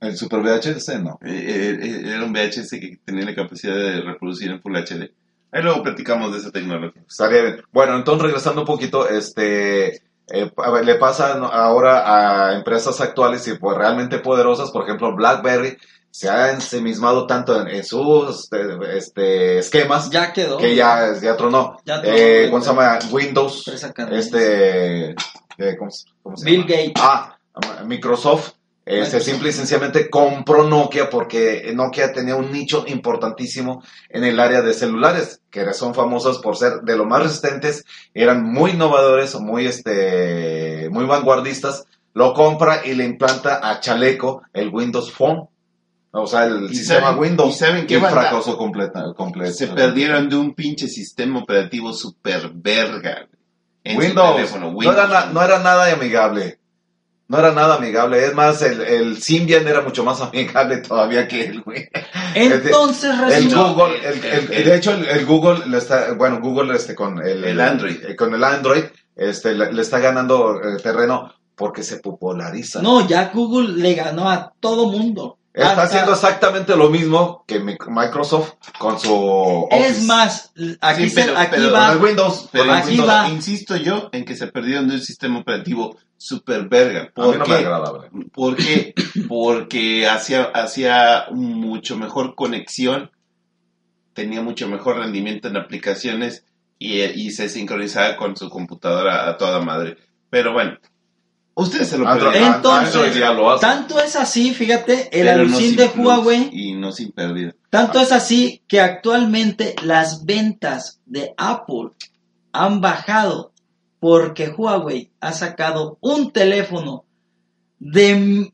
el Super VHS, no. Eh, eh, era un VHS que tenía la capacidad de reproducir en Full HD. Ahí luego platicamos de esa tecnología. Estaría bien. Bueno, entonces regresando un poquito, este, eh, le pasa ahora a empresas actuales y pues realmente poderosas, por ejemplo, BlackBerry se ha ensimismado tanto en, en sus este, este, esquemas Ya quedó. que ya, ya tronó. Ya tronó. Eh, ¿Cómo se llama? Windows, este, eh, ¿cómo, se- cómo se Bill llama? Gates. Ah, Microsoft. Este, simple y sencillamente compró Nokia porque Nokia tenía un nicho importantísimo en el área de celulares, que son famosos por ser de los más resistentes, eran muy innovadores, muy, este, muy vanguardistas. Lo compra y le implanta a Chaleco el Windows Phone, o sea, el ¿Y sistema saben- Windows. y saben qué fracasó completa, completo. Se perdieron de un pinche sistema operativo super verga. en su Windows, teléfono, No, era Windows. na- no era nada amigable. No era nada amigable. Es más, el, el Symbian era mucho más *laughs* amigable todavía que el, güey. Entonces El resulta. Google, el, el- el- de hecho, el, el Google le está, bueno, Google este con el, El Android. eh, con el Android, este, le, le está ganando eh, terreno porque se populariza. No, ya Google le ganó a todo mundo. Está Hasta- haciendo exactamente lo mismo que mi- Microsoft con su Es Office. más, aquí, Sí, se- pero- aquí pero va. Windows. Pero aquí Windows. va. insisto yo en que se perdieron de un sistema operativo super verga. A mí ¿Por no qué? me agrada, güey. ¿Por qué? Porque hacía, hacía mucho mejor conexión, tenía mucho mejor rendimiento en aplicaciones y, y se sincronizaba con su computadora a toda madre. Pero bueno, ustedes se lo perdieron. Entonces, lo. Tanto es así, fíjate, el no sin de Huawei, Y no sin pérdida. tanto es así que actualmente las ventas de Apple han bajado porque Huawei ha sacado un teléfono de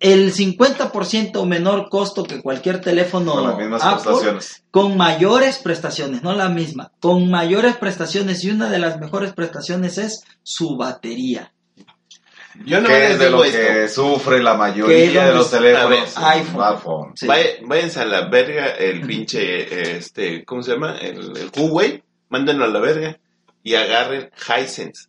el 50% menor costo que cualquier teléfono Con las mismas Apple, prestaciones. con mayores prestaciones, no la misma, con mayores prestaciones y una de las mejores prestaciones es su batería. Yo no que es de lo esto. que sufre la mayoría de los teléfonos a ver, iPhone. Sí. Vaya- váyanse a la verga el pinche, este, ¿cómo se llama? El, el Huawei, mándenlo a la verga y agarren Hisense.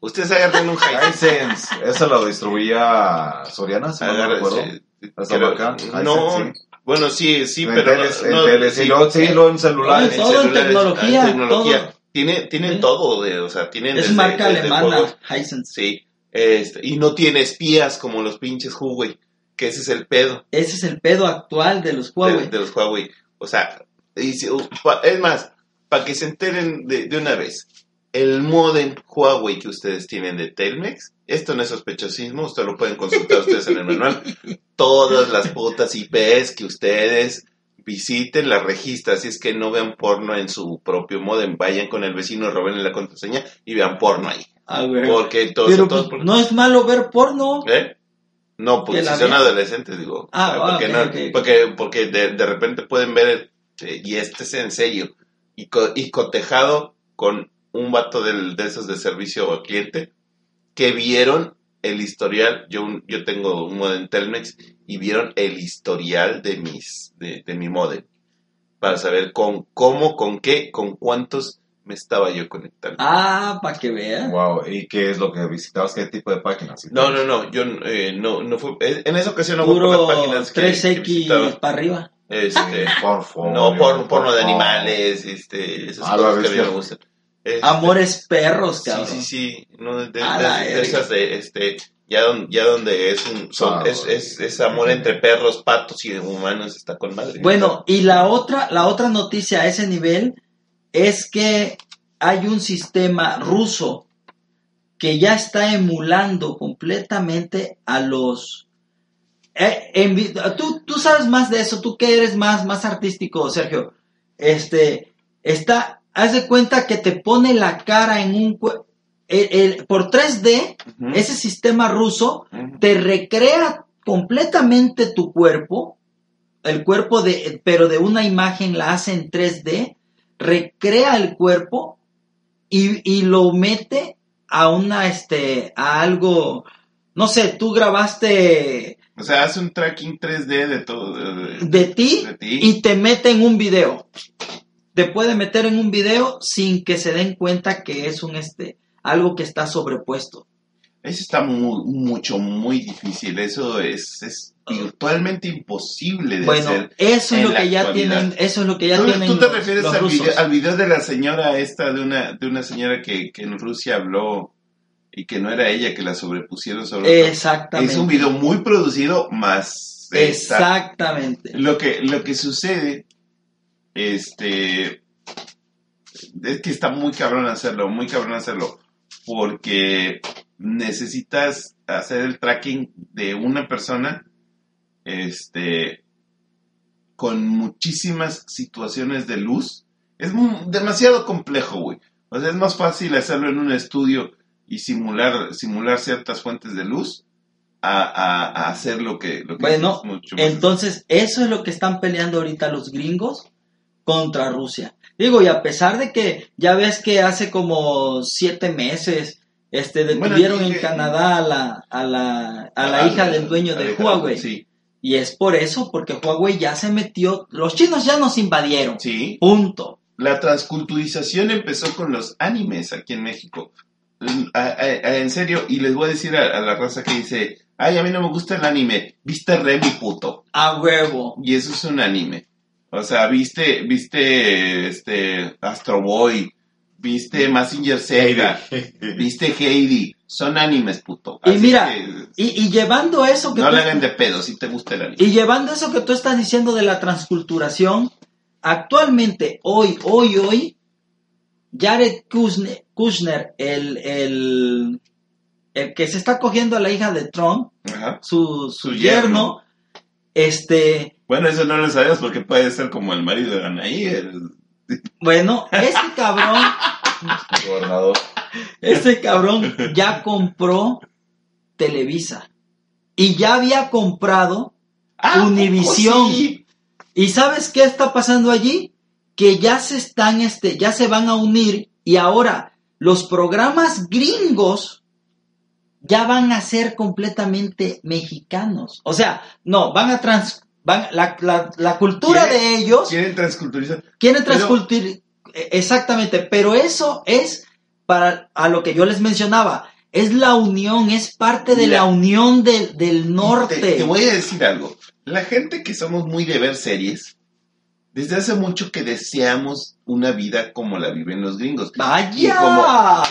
Ustedes agarren un Hisense. Hisense, eso lo distribuía Soriana, si no me recuerdo. sí, Esa marca, no, Hisense, bueno, sí, sí, en pero teles, no- en teles, sí, y luego, sí, luego en celulares. Todo en celulares, tecnología, en tecnología. todo. Tiene, tienen Sí. todo, de, o sea, tienen Es desde- marca desde alemana, juegos, Hisense. Sí, este, y no tiene espías como los pinches Huawei, que ese es el pedo. Ese es el pedo actual de los de, Huawei. de los Huawei. O sea, y es más, para que se enteren de, de una vez, el modem Huawei que ustedes tienen de Telmex, esto no es sospechosismo, ustedes lo pueden consultar ustedes en el manual. *laughs* Todas las putas IPs que ustedes visiten las registran, así es que no vean porno en su propio modem, vayan con el vecino, roben la contraseña y vean porno ahí. Ah. Porque todos, Pero todos pues, no es malo ver porno. ¿Eh? No, porque si son adolescentes, digo. Ah, Ah, porque, no, porque, porque de, de repente pueden ver, eh, y este es en serio, y, co- y cotejado con un vato del, de esos de servicio al cliente, que vieron el historial, yo, un- yo tengo un modem Telmex, y vieron el historial de mis, de, de mi modem, para saber con cómo, con qué, con cuántos me estaba yo conectando. Ah, para que vean. Wow, ¿y qué es lo que visitabas? ¿Qué tipo de páginas? No, no, no, yo eh, no, no fue, en esa ocasión no fue por Puro las páginas que, que 3X visitaba. para arriba. Este, Portfolio, no, porno, porno de animales, este, esas Ah, cosas que a mí me gustan. Este, Amores perros, Sí, cabrón. sí, sí, no, de, de- de- esas de, este, ya, don- ya donde es un, son- Ah, es, es, es amor entre perros, patos y humanos, está con madre. Bueno, y la otra, la otra noticia a ese nivel es que hay un sistema ruso que ya está emulando completamente a los... eh, en tú, tú sabes más de eso, tú que eres más, más artístico, Sergio. Este, está, haz de cuenta que te pone la cara en un... el- el- por 3D, Ujú. ese sistema ruso Ujú. te recrea completamente tu cuerpo, el cuerpo de, pero de una imagen la hace en 3D, recrea el cuerpo y, y lo mete a una, este, a algo, no sé, tú grabaste O sea, hace un tracking 3D de todo. De, de- de ti de ti. y te mete en un video. Te puede meter en un video sin que se den cuenta que es un, este, algo que está sobrepuesto. Eso está muy, mucho, muy difícil. Eso es, es virtualmente imposible de Bueno, hacer. eso es lo que ya tienen, eso es lo que ya ¿Tú, tienen tú te refieres al video, al video de la señora esta, de una, de una señora que, que en Rusia habló y que no era ella, que la sobrepusieron sobre? Exactamente. Es un video muy producido, más... esta- Exactamente. Lo que, lo que sucede, este, es que está muy cabrón hacerlo, muy cabrón hacerlo, porque necesitas hacer el tracking de una persona, este, con muchísimas situaciones de luz. Es demasiado complejo, güey. O sea, es más fácil hacerlo en un estudio y simular, simular ciertas fuentes de luz a, a- a hacer lo que, lo que Bueno, es mucho más Entonces, eso es lo que están peleando ahorita los gringos contra Rusia. Digo, y a pesar de que ya ves que hace como siete meses este, detuvieron en que- Canadá a la, a la, a la Ah, hija del dueño de Huawei. Sí, Y es por eso, porque Huawei ya se metió, los chinos ya nos invadieron. sí. Punto. La transculturización empezó con los animes aquí en México. Mm, a- a- a- en serio, y les voy a decir a, a la raza que dice, ay, a mí no me gusta el anime, viste Remy puto. A huevo. Y eso es un anime. O sea, viste, viste, este, Astro Boy, viste Massinger Z, *laughs* viste Heidi, son animes puto. Y mira, que, Y, y llevando eso que no tú- le hagan de pedo si te gusta el anime. Y llevando eso que tú estás diciendo de la transculturación, actualmente, hoy, hoy, hoy, Jared Kushner, Kushner, el, el, el que se está cogiendo a la hija de Trump, Ajá. su, su Su yerno, yerno. este, Bueno, eso no lo sabías porque puede ser como el marido de Anaí. el- bueno, este cabrón, Gobernador. este cabrón ya compró Televisa y ya había comprado ¡Ah, Univisión. sí! ¿Y sabes qué está pasando allí? Que ya se están, este, ya se van a unir y ahora los programas gringos ya van a ser completamente mexicanos. O sea, no, van a trans... Van, la, la- la cultura ¿Quieren- de ellos Quieren transculturizar. quieren Pero- transcultur... Exactamente, pero eso es para a lo que yo les mencionaba. Es la unión, es parte de la unión del- del norte. Te, te voy a decir algo. La gente que somos muy de ver series, desde hace mucho que deseamos una vida como la viven los gringos. ¡Vaya! Y como-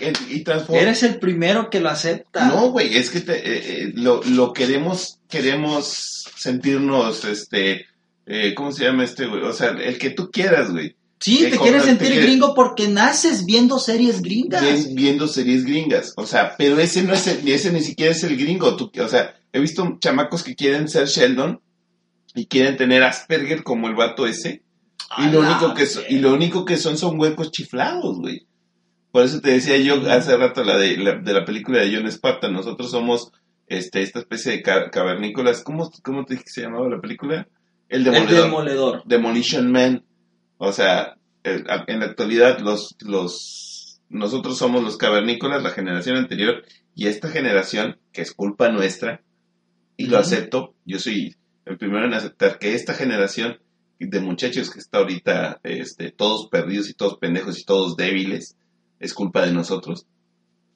Y, y- y transform- Eres el primero que lo acepta. No, güey, es que te- eh, eh, lo, lo queremos, queremos sentirnos, este, eh, ¿cómo se llama este, güey? O sea, el que tú quieras, güey. sí, que te quieres sentir gringo porque naces viendo series gringas. Bien- viendo series gringas. O sea, pero ese no es el- ese ni siquiera es el gringo. Tú- o sea, he visto chamacos que quieren ser Sheldon y quieren tener Asperger como el vato ese. Y lo único que son, y lo único que son son huecos chiflados, güey. Por eso te decía yo hace rato la de la, de la película de John Spartan. Nosotros somos este esta especie de ca- cavernícolas. ¿Cómo, ¿Cómo te dije que se llamaba la película? El El Demoledor. demoledor. Demolition Man. O sea, el- en la actualidad los, los, nosotros somos los cavernícolas, la generación anterior, y esta generación, que es culpa nuestra, y lo acepto, yo soy el primero en aceptar que esta generación de muchachos que está ahorita este, todos perdidos y todos pendejos y todos débiles, es culpa de nosotros.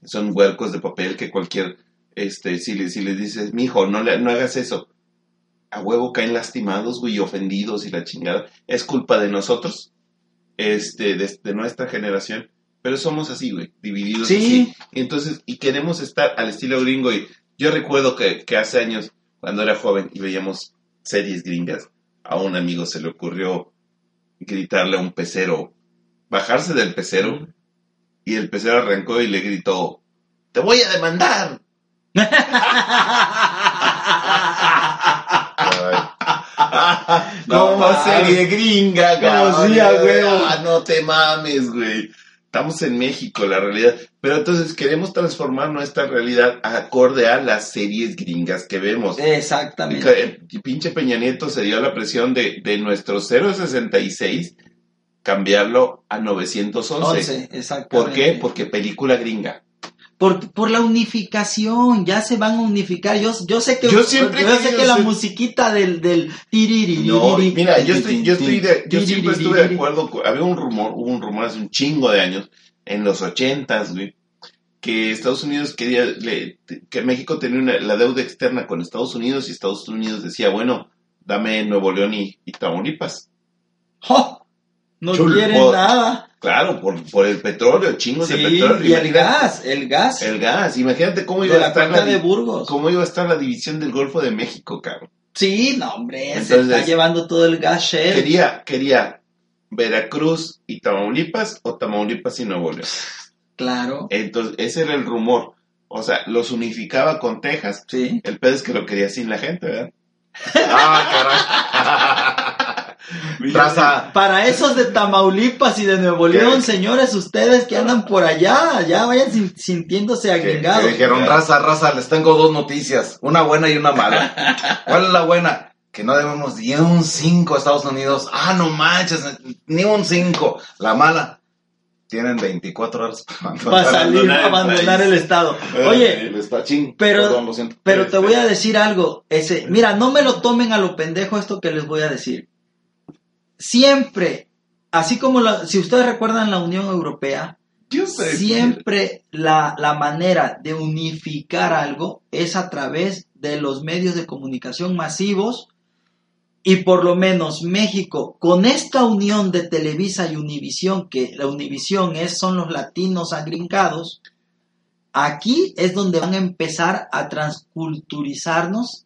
Son huercos de papel que cualquier, este, si, le, si les dices, mijo, no, le, no hagas eso, a huevo caen lastimados, güey, ofendidos y la chingada. Es culpa de nosotros, este, de, de nuestra generación. Pero somos así, güey, divididos Sí. así. Y entonces, y queremos estar al estilo gringo. Y yo recuerdo que, que hace años, cuando era joven y veíamos series gringas, a un amigo se le ocurrió gritarle a un pecero, bajarse del pecero, y el pecero arrancó y le gritó, ¡Te voy a demandar! No Como serie gringa, cabrón. Ah, no te mames, güey. Estamos en México, la realidad. Pero entonces queremos transformar nuestra realidad acorde a las series gringas que vemos. Exactamente. Y pinche Peña Nieto se dio la presión de, de nuestro 066 cambiarlo a 911. 11, exactamente. ¿Por qué? Porque película gringa. Por, por la unificación, ya se van a unificar. Yo, yo sé que, Yo siempre yo sé que la ser- musiquita del, del No, mira, yo estoy, yo estoy de, yo siempre estuve de acuerdo, con- había un rumor, hubo un rumor hace un chingo de años, en los ochentas, güey, que Estados Unidos quería, le- que México tenía una- la deuda externa con Estados Unidos y Estados Unidos decía, bueno, dame Nuevo León y, y Tamaulipas. ¡Jo! No Chulo. quieren nada. Claro, por, por el petróleo, chingos Sí, de petróleo. y el gas, el gas El gas, imagínate cómo iba de a estar la, de Burgos. cómo iba a estar la división del Golfo de México, cabrón. Sí, no, hombre, se Entonces, está llevando todo el gas shell. Quería, quería Veracruz y Tamaulipas o Tamaulipas y Nuevo León. Claro, Entonces, ese era el rumor. O sea, los unificaba con Texas. sí. El pedo es que lo quería sin la gente, ¿verdad? *laughs* Ah, caray. *laughs* Raza, Para esos de Tamaulipas y de Nuevo León, ¿Qué? señores, ustedes que andan por allá, ya vayan sin- sintiéndose que dijeron, raza, raza, les tengo dos noticias, una buena y una mala. *laughs* ¿Cuál es la buena? Que no debemos ni un 5 a Estados Unidos. Ah, no manches, ni un 5. La mala, tienen 24 horas para para salir, abandonar el abandonar el estado. Oye, El espachín. Pero- Perdón, lo siento. pero te voy a decir algo. Ese, mira, no me lo tomen a lo pendejo esto que les voy a decir. Siempre, así como la- si ustedes recuerdan la Unión Europea, sé. siempre la, la manera de unificar algo es a través de los medios de comunicación masivos y por lo menos México, con esta unión de Televisa y Univisión, que la Univisión es, son los latinos agringados, aquí es donde van a empezar a transculturizarnos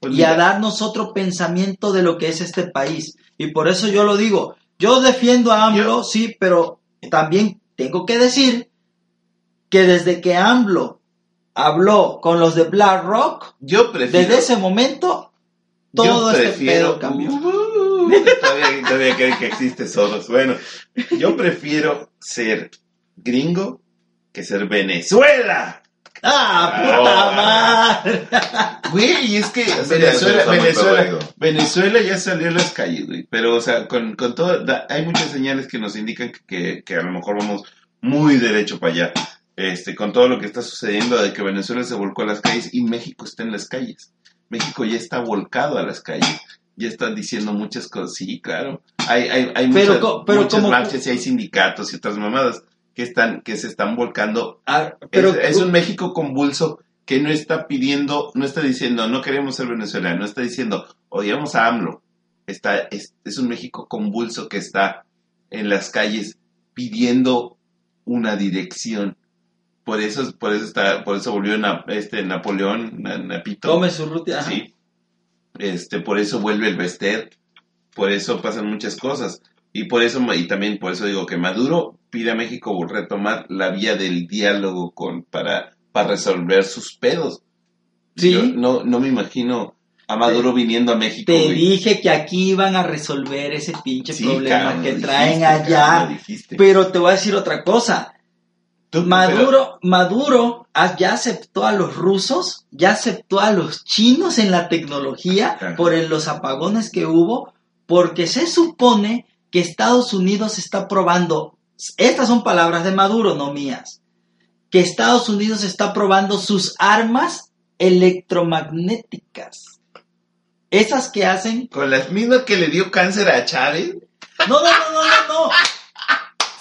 Pues y a darnos otro pensamiento de lo que es este país. Y por eso yo lo digo, yo defiendo a AMLO, sí, pero también tengo que decir que desde que AMLO habló con los de BlackRock, yo prefiero. desde ese momento, todo yo este prefiero, pedo cambió. Uh, todavía, todavía creen que existe Soros. Bueno, yo prefiero ser gringo que ser Venezuela. ¡Ah, puta madre! Güey, es que Venezuela, Venezuela. Venezuela ya salió a las calles, güey. Pero, o sea, con, con todo, da- hay muchas señales que nos indican que, que, que a lo mejor vamos muy derecho para allá. este, con todo lo que está sucediendo de que Venezuela se volcó a las calles y México está en las calles. México ya está volcado a las calles. Ya están diciendo muchas cosas. Sí, claro. Hay, hay, hay Pero muchas, co- pero muchas como- marchas y hay sindicatos y otras mamadas que están, que se están volcando Ah, pero es, es un México convulso que no está pidiendo, no está diciendo, no queremos ser Venezuela, no está diciendo, odiamos a AMLO. Está, es, es un México convulso que está en las calles pidiendo una dirección. Por eso, por eso está, por eso volvió Na- este Napoleón, Na- Napito. come su ajá. Sí. Este, por eso vuelve el Bester, por eso pasan muchas cosas. Y por eso, y también por eso digo que Maduro pide a México retomar la vía del diálogo con, para, para resolver sus pedos. Sí. Yo no, no me imagino a Maduro viniendo a México. Te güey. dije que aquí iban a resolver ese pinche Sí, problema cabrón, que traen dijiste, allá. Pero te voy a decir otra cosa. Tú- Maduro, Maduro ah, ya aceptó a los rusos, ya aceptó a los chinos en la tecnología Ajá. por el- los apagones que hubo, porque se supone que Estados Unidos está probando, estas son palabras de Maduro, no mías, que Estados Unidos está probando sus armas electromagnéticas. Esas que hacen con las mismas que le dio cáncer a Chávez. no, no, no, no, no, no. *laughs*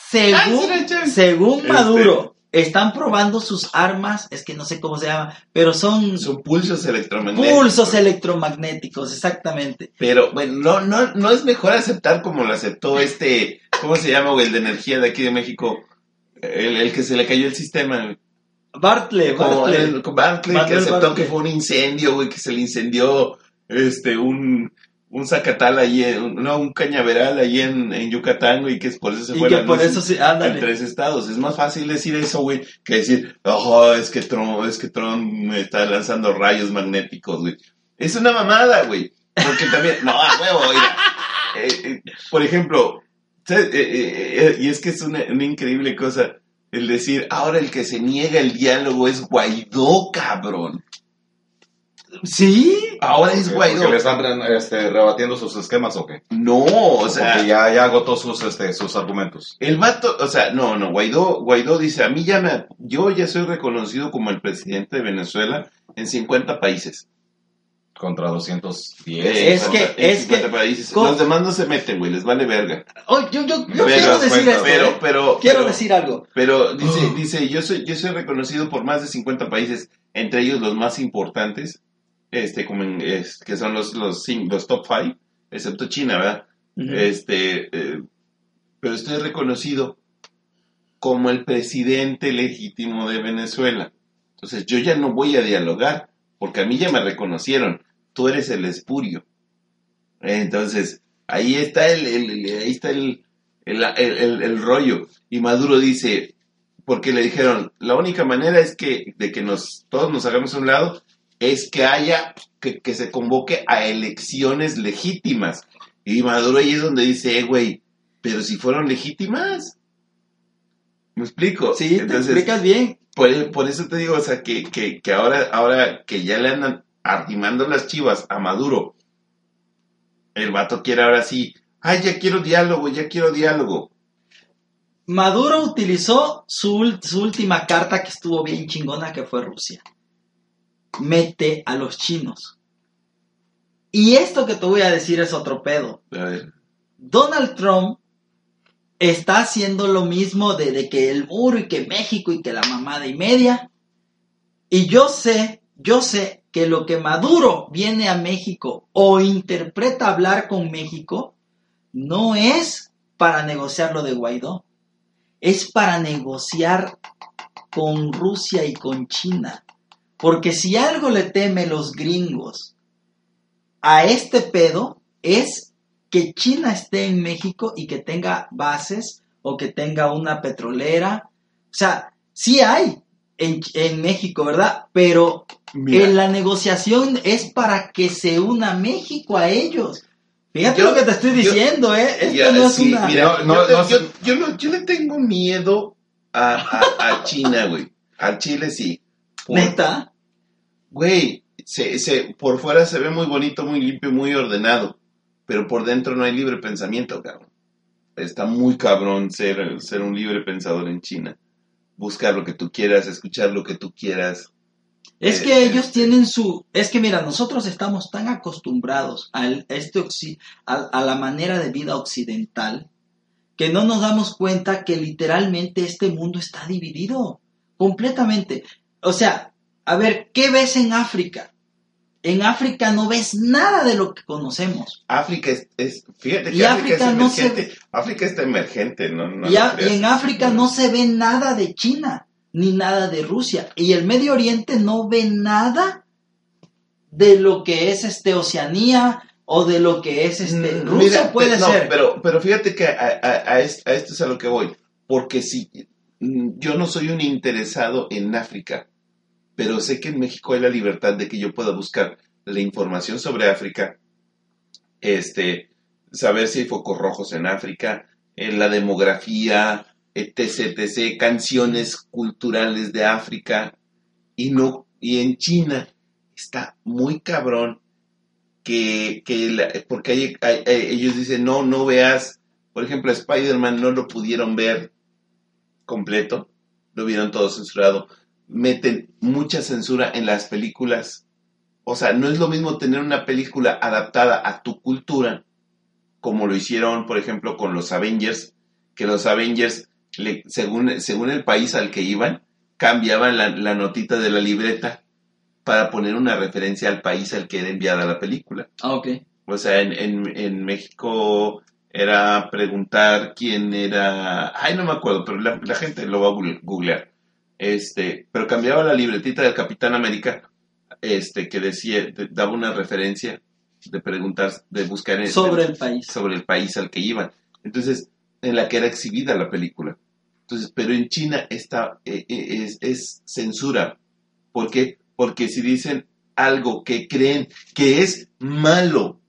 Según, según Este- Maduro, están probando sus armas, es que no sé cómo se llama, pero son Son pulsos electromagnéticos. pulsos electromagnéticos, exactamente. Pero, bueno, no, no, no es mejor aceptar como lo aceptó este, ¿cómo se llama, güey? El de energía de aquí de México. El, el que se le cayó el sistema. Bartley, Bartley. el Barclay, que aceptó Bartley. que fue un incendio, güey, que se le incendió, este, un, un zacatal ahí, en- no, un cañaveral ahí en, en Yucatán, güey, que es por eso se y fue que la por eso sí, en tres estados. Es más fácil decir eso, güey, que decir, oh, es que Trump, es que Trump me está lanzando rayos magnéticos, güey. Es una mamada, güey. Porque también, no, a huevo, oiga. Eh, eh, por ejemplo. Eh, y es que es una, una increíble cosa el decir, ahora el que se niega el diálogo es Guaidó, cabrón. Sí, Ahora es Guaidó. le están este, rebatiendo sus esquemas o qué? No, o sea, Porque ya, ya agotó sus, este, sus argumentos. El vato, o sea, no, no, Guaidó, Guaidó dice, a mí ya me, yo ya soy reconocido como el presidente de Venezuela en 50 países. Contra 210. Eh, Es que- es 50 que- países. Los demás no se meten, güey, les vale verga. Oh, yo, yo, yo quiero decir cuenta, esto, Pero, ¿eh? pero, quiero pero- decir algo. Pero dice, Oh. dice, yo soy, yo soy reconocido por más de 50 países, entre ellos los más importantes, este, como en- es- que son los, los, top five, excepto China, ¿verdad? Este, eh, pero estoy reconocido como el presidente legítimo de Venezuela. Entonces yo ya no voy a dialogar, porque a mí ya me reconocieron. Tú eres el espurio. Entonces, ahí está el, ahí está el, el, el- el- el rollo. Y Maduro dice, porque le dijeron, la única manera es que, de que nos, todos nos hagamos a un lado, es que haya, que, que se convoque a elecciones legítimas. Y Maduro ahí es donde dice, eh, güey, pero si fueron legítimas. ¿Me explico? Sí, te explicas bien. Por, por eso te digo, o sea, que, que, que ahora, ahora que ya le andan arrimando las chivas a Maduro, el vato quiere ahora sí, ay, ya quiero diálogo, ya quiero diálogo. Maduro utilizó su, su última carta que estuvo bien chingona, que fue Rusia. Mete a los chinos. Y esto que te voy a decir es otro pedo. A ver, Donald Trump está haciendo lo mismo de, de que el muro y que México y que la mamada y media. Y yo sé, yo sé que lo que Maduro viene a México o interpreta hablar con México no es para negociar lo de Guaidó, es para negociar con Rusia y con China. Porque si algo le teme los gringos a este pedo es que China esté en México y que tenga bases o que tenga una petrolera. O sea, sí hay en, en México, ¿verdad? Pero Mira. en la negociación es para que se una México a ellos. Fíjate Yo- lo que te estoy yo- diciendo, ¿eh? Esto Ya, no es sí, una... mira, No, no, yo, no, yo- no- yo le tengo miedo a, a- a China, güey. Al Chile sí. Por- ¿Neta? Güey, se, se, por fuera se ve muy bonito, muy limpio, muy ordenado, pero por dentro no hay libre pensamiento, cabrón. Está muy cabrón ser, ser un libre pensador en China. buscar lo que tú quieras, escuchar lo que tú quieras. Es Eh, que ellos este- tienen su... Es que mira, nosotros estamos tan acostumbrados al, a, este a, a la manera de vida occidental que no nos damos cuenta que literalmente este mundo está dividido completamente. O sea, a ver, ¿qué ves en África? En África no ves nada de lo que conocemos. África es, es- fíjate que Y África, África es no se-. África está emergente, ¿no? no y, a- en África no se ve nada de China, ni nada de Rusia. Y el Medio Oriente no ve nada de lo que es este Oceanía o de lo que es este Mm, Rusia mira, puede no, ser. Pero, pero fíjate que a, a- a es- a esto es a lo que voy. Porque si mm, yo no soy un interesado en África, pero sé que en México hay la libertad de que yo pueda buscar la información sobre África, este, saber si hay focos rojos en África, en la demografía, etc, etc, canciones culturales de África, y no, y en China está muy cabrón que, que porque hay- ellos dicen, no, no veas, por ejemplo, Spider-Man no lo pudieron ver completo, lo vieron todo censurado, meten mucha censura en las películas, o sea, no es lo mismo tener una película adaptada a tu cultura, como lo hicieron, por ejemplo, con los Avengers, que los Avengers, le- según, según el país al que iban, cambiaban la, la notita de la libreta para poner una referencia al país al que era enviada la película. Ah, ok. O sea, en, en, en México era preguntar quién era. Ay, no me acuerdo, pero la, la gente lo va a google- googlear. Este, pero cambiaba la libretita del Capitán América, este, que decía, de- daba una referencia de preguntar, de buscar en- Sobre el país. sobre el país al que iban. Entonces, en la que era exhibida la película. Entonces, pero en China está, eh, eh, es, es censura. ¿Por qué? Porque si dicen algo que creen que es malo,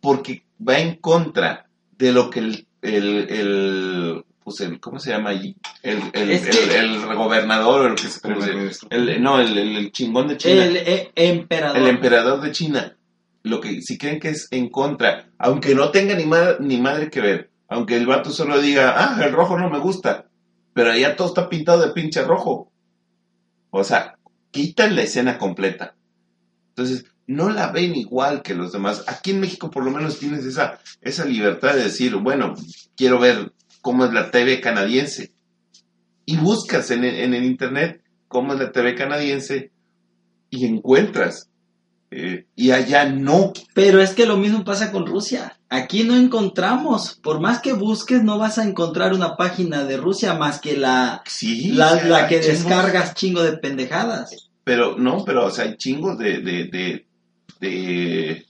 porque va en contra de lo que el, el, el, pues el ¿cómo se llama allí? El, el, el- el gobernador, o el que se el- no, el, el- el chingón de China El eh, emperador. el emperador de China, lo que si creen que es en contra, aunque no tenga ni, ma- ni madre que ver, aunque el vato solo diga, ah, el rojo no me gusta, pero allá todo está pintado de pinche rojo. O sea, quitan la escena completa. Entonces, no la ven igual que los demás. Aquí en México por lo menos tienes esa, esa libertad de decir, bueno, quiero ver cómo es la TV canadiense. Y buscas en el, en el internet cómo es la TV canadiense y encuentras. Eh, y allá no. Pero es que lo mismo pasa con Rusia. Aquí no encontramos. Por más que busques, no vas a encontrar una página de Rusia más que la, Sí. la, que chingos. descargas chingo de pendejadas. Pero no, pero o sea, hay chingos de, de, de, de,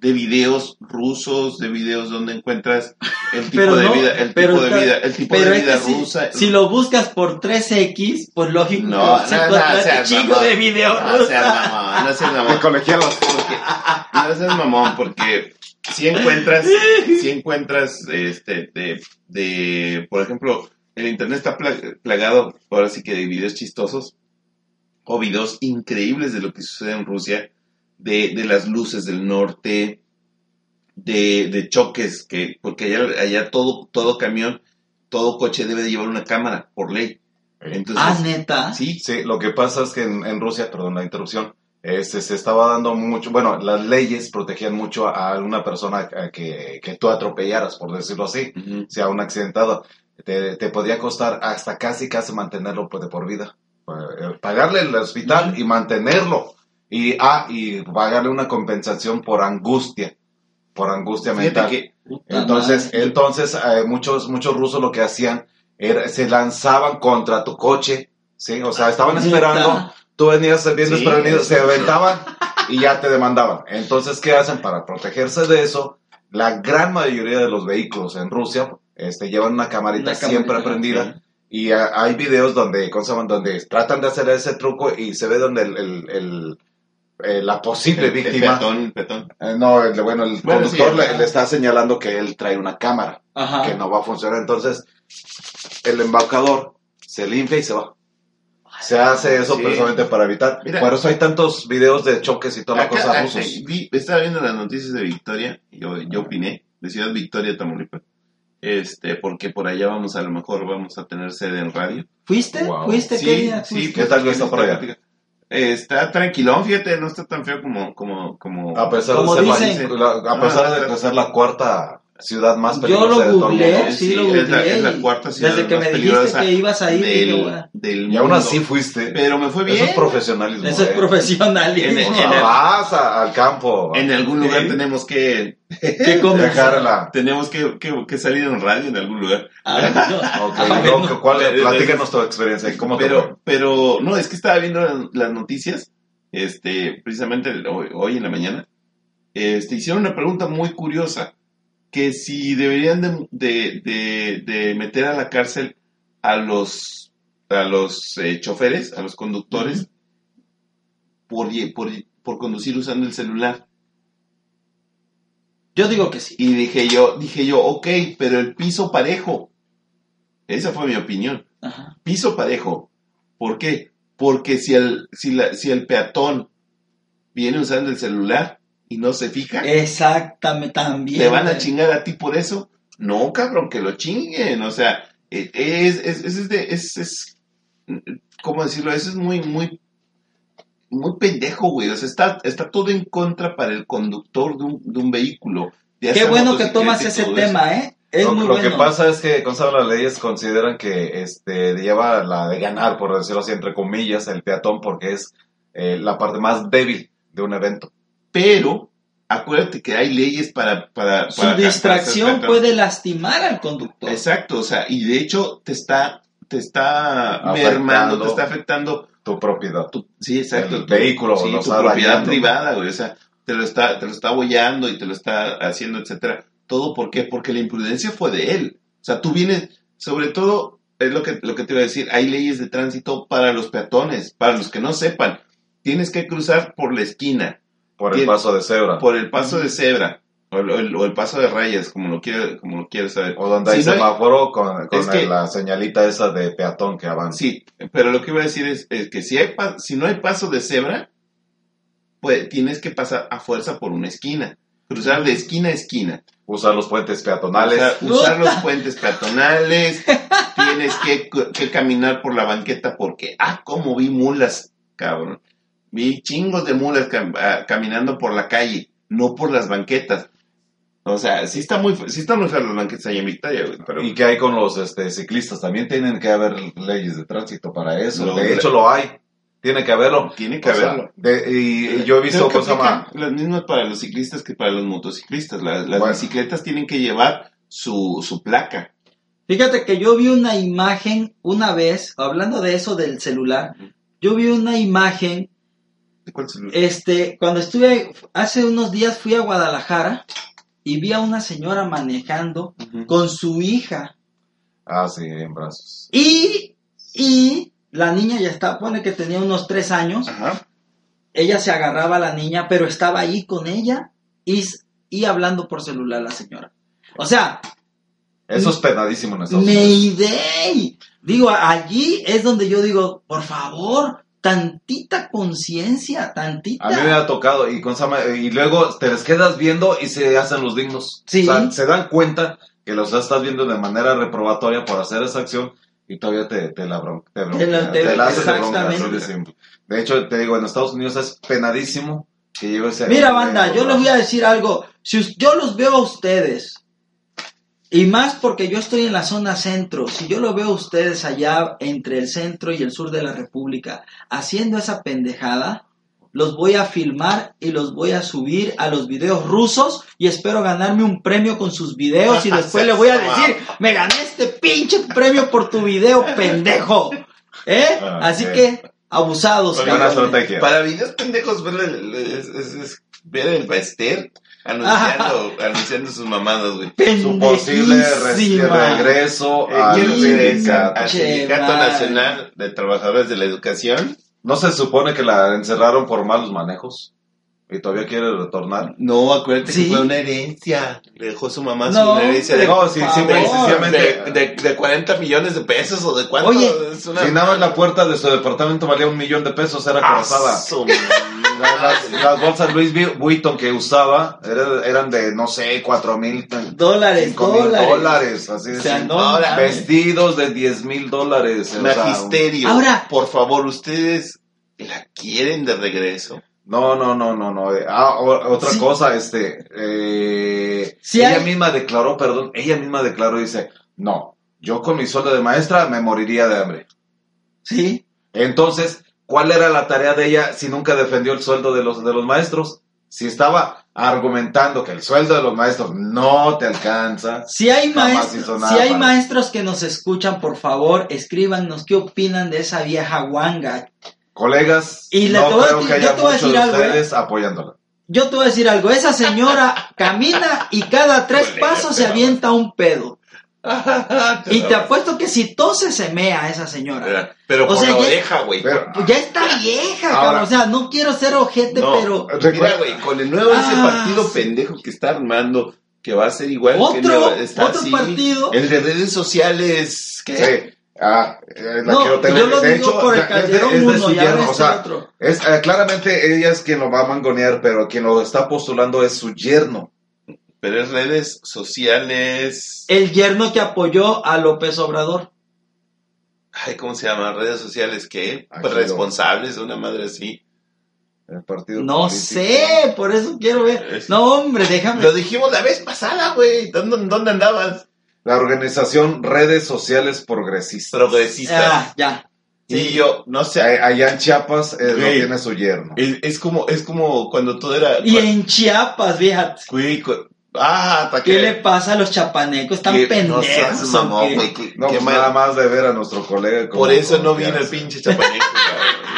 de videos rusos, de videos donde encuentras el tipo Pero de no, vida, el pero tipo de está- vida, el tipo de es vida que rusa. si lo buscas por 3X, pues lógico No, que vas a no, no, mamón. de videos No seas mamón, no seas De mamón. colegialas. No seas mamón, porque si encuentras, si encuentras, este, de, de, por ejemplo, el internet está pla- plagado, ahora sí que de videos chistosos, o videos increíbles de lo que sucede en Rusia, de, de las luces del norte, de, de choques, que, porque allá, allá todo, todo camión, todo coche debe de llevar una cámara, por ley. Entonces, Ah, neta. sí, Sí, lo que pasa es que en, en Rusia, perdón la interrupción, este, se estaba dando mucho, bueno, las leyes protegían mucho a una persona que, que tú atropellaras, por decirlo así, sea un accidentado. Te, te podía costar hasta casi, casi mantenerlo pues, de por vida. Eh, Pagarle el hospital y mantenerlo. Y, ah, y pagarle una compensación por angustia, por angustia mental. que Entonces, madre. entonces eh, muchos, muchos rusos lo que hacían era, se lanzaban contra tu coche, ¿sí? O sea, estaban ¿Neta? esperando, tú venías bien Sí, desprevenido, se aventaban y ya te demandaban. Entonces, ¿qué hacen para protegerse de eso? La gran mayoría de los vehículos en Rusia este, llevan una camarita Una siempre camarita, prendida. Y ah, hay videos donde, ¿cómo se llaman? donde tratan de hacer ese truco y se ve donde el, el- el- eh, la posible el, el víctima el peatón. eh, no, el, bueno, el Bueno, conductor sí, le, le está señalando que él trae una cámara Ajá. que no va a funcionar. Entonces, el embaucador se limpia y se va. Se hace eso Sí. precisamente para evitar. Mira. Por eso hay tantos videos de choques y toda la Acá, cosa acá, rusos. vi- estaba viendo las noticias de Victoria, yo, yo opiné, de Ciudad Victoria, Tamaulipas. este, porque por allá vamos, a lo mejor vamos a tener sede en radio. ¿Fuiste? Wow. ¿Fuiste? ¿Qué día sí, fuiste? ¿Qué tal está por allá? Eh, está tranquilón, fíjate, no está tan feo como, como, como. A pesar, Como de ser, dicen. la, la- a pesar de ser la cuarta ciudad más Yo peligrosa lo de todo el googleé, mundo. sí, lo es la, es la cuarta ciudad Desde que más me dijiste peligrosa que ibas a ir, dije, del, bueno, del Y aún mundo. así fuiste. Pero me fue bien. Eso es profesionalismo. eso es eh. profesionalismo. En- en- O sea, vas a- al campo. En algún lugar Sí. tenemos que, ¿Qué? Dejarla. tenemos que, que, que salir en radio en algún lugar. Ah, no. *laughs* Ah, no, bueno. ¿cuál- Pero- platícanos tu experiencia. ¿Cómo te fue? Pero, pero, no, es que estaba viendo las, las noticias, este, precisamente hoy, hoy en la mañana, este, hicieron una pregunta muy curiosa, que si deberían de, de, de- de meter a la cárcel a los, a los eh, choferes, a los conductores, por, por, por conducir usando el celular. Yo digo que sí. Y dije yo, dije yo, ok, pero el piso parejo. Esa fue mi opinión. Ajá. piso parejo. ¿Por qué? Porque si el, si la, si el peatón viene usando el celular y no se fija, Exactamente, también. ¿te van a chingar a ti por eso? No, cabrón, que lo chinguen. O sea, eh, es, es, es, es de- es, es- ¿cómo decirlo? Eso es muy, muy, muy pendejo, güey. O sea, está, está todo en contra para el conductor de un, de un vehículo. ya Qué bueno que tomas ese eso. tema, ¿eh? Es lo, muy lo bueno. que pasa es que con las leyes consideran que este lleva la de ganar, por decirlo así, entre comillas, el peatón porque es eh, la parte más débil de un evento. Pero, acuérdate que hay leyes para... para, Su para- distracción puede lastimar al conductor. Exacto, o sea, y de hecho te está, te está Afectando. mermando, te está afectando Tu propiedad. tu, sí, exacto, El tu- vehículo, sí, tu propiedad dañando. privada, güey, o sea, te lo está, te lo está abollando y te lo está haciendo, etcétera. Todo por qué? Porque la imprudencia fue de él. O sea, tú vienes, sobre todo, es lo que, lo que te iba a decir, hay leyes de tránsito para los peatones, para los que no sepan. Tienes que cruzar por la esquina, Por el paso de cebra. por el paso de cebra, o el, o el- paso de rayas, como lo quieras, como lo saber. O donde hay no semáforo con, con Es que- la señalita esa de peatón que avanza. Sí, pero lo que iba a decir es, es que si, hay si no hay paso de cebra, pues tienes que pasar a fuerza por una esquina. Cruzar de esquina a esquina. Usar los puentes peatonales. Usar, usar los puentes peatonales. tienes que, que caminar por la banqueta porque, ah, cómo vi mulas, cabrón. Vi chingos de mulas cam- ah, caminando por la calle, no por las banquetas. O sea, sí está muy, sí están muy feas las banquetas allá en Victoria, güey, pero... ¿Y qué hay con los este, ciclistas? También tienen que haber leyes de tránsito para eso. Lo- de hecho, lo hay. Tiene que haberlo. Tiene que O sea, haberlo. de- y, y yo he visto que cosas Las mismas para los ciclistas que para los motociclistas. Las, las Bueno. bicicletas tienen que llevar su, su placa. Fíjate que yo vi una imagen una vez, hablando de eso del celular, yo vi una imagen, Este, cuando estuve, hace unos días fui a Guadalajara y vi a una señora manejando con su hija Ah, sí, en brazos. y, y la niña ya está, pone que tenía unos tres años, Ajá. ella se agarraba a la niña, pero estaba ahí con ella y, y hablando por celular la señora. O sea, Eso es penadísimo en Estados. Digo, allí es donde yo digo, por favor, tantita conciencia, tantita. A mí me ha tocado y, con Sama- y luego te les quedas viendo y se hacen los dignos. Sí. O sea, se dan cuenta que los estás viendo de manera reprobatoria por hacer esa acción y todavía te, te la bron- te bronca- la- te- te la haces de bronca, hecho, te digo, en Estados Unidos es penadísimo que lleves Mira, banda, yo les voy a decir algo. Si yo los veo a ustedes, y más porque yo estoy en la zona centro, si yo lo veo a ustedes allá entre el centro y el sur de la República haciendo esa pendejada, los voy a filmar y los voy a subir a los videos rusos y espero ganarme un premio con sus videos y después le voy a *laughs* decir, me gané este pinche premio por tu video, pendejo. ¿Eh? Ah, Así que, abusados. Para videos pendejos, ver el, es, es- es ver el Baester anunciando, anunciando sus mamadas, güey. Su posible regreso Eh, al sindicato. Nacional de Trabajadores de la Educación. ¿No se supone que la encerraron por malos manejos? Y todavía quiere retornar. No, acuérdate Sí. que fue una herencia. Le dejó su mamá No, su herencia de, No, sí, sí, de, de, de 40 millones de pesos o de cuánto. Oye, es una... Si nada más la puerta de su departamento valía un millón de pesos, era corazada. Las, las bolsas Louis Vuitton que usaba era- eran de, no sé, cuatro mil, Dólares, cinco mil dólares. Así O sea, no. Vestidos de 10 mil dólares. o sea, Magisterio. Ahora- por favor, ustedes la quieren de regreso. No, no, no, no, no. eh, Ah, otra Sí. cosa, este, eh, Sí ella hay- misma declaró, perdón, ella misma declaró, dice, no, yo con mi sueldo de maestra me moriría de hambre. Sí. Entonces, ¿cuál era la tarea de ella si nunca defendió el sueldo de los, de los maestros? Si estaba argumentando que el sueldo de los maestros no te alcanza. Si hay, maestros, si hay maestros que nos escuchan, por favor, escríbanos qué opinan de esa vieja guanga. Colegas, Y le- no te voy creo que yo haya te voy a muchos decir de algo, ¿eh? ustedes apoyándola. Yo te voy a decir algo, esa señora *laughs* camina y cada tres Colega, pasos se avienta un pedo. Y te apuesto que si tose se mea esa señora. Pero O por sea, la ya- oreja, güey. Pues ya está vieja, Ahora- cabrón. O sea, no quiero ser ojete, No, pero Mira, güey, con el nuevo ese Ah, partido sí. pendejo que está armando, que va a ser igual que Otro- está otro así, partido. El de redes sociales, ¿qué? Sí. Ah, eh, la No, que yo tengo. yo lo de digo hecho, por el ya- es de- Calderón es de uno, su ya yerno, ves o sea, el otro. es, eh, claramente ella es quien lo va a mangonear, pero quien lo está postulando es su yerno. Pero es redes sociales. el yerno que apoyó a López Obrador. Ay, ¿cómo se llama? Redes sociales, ¿qué? Pues responsables, una madre así. El partido No político. sé, por eso quiero ver. Es- No, hombre, déjame. Lo dijimos la vez pasada, güey. ¿Dónde, dónde andabas? La organización Redes Sociales Progresistas. Progresistas. Ah, ya. Sí, yo, no sé. Allá en Chiapas eh, lo Güey. tiene su yerno. Es, es como, es como cuando todo era. Y en Chiapas, fíjate. Güey, cu- ah, hasta ¿Qué que. le pasa a los chapanecos? Están que- pendejos. No seas ¿o mamón, güey. que- No, que pues nada más de ver a nuestro colega. como- Por eso no vino el pinche chapaneco. *laughs*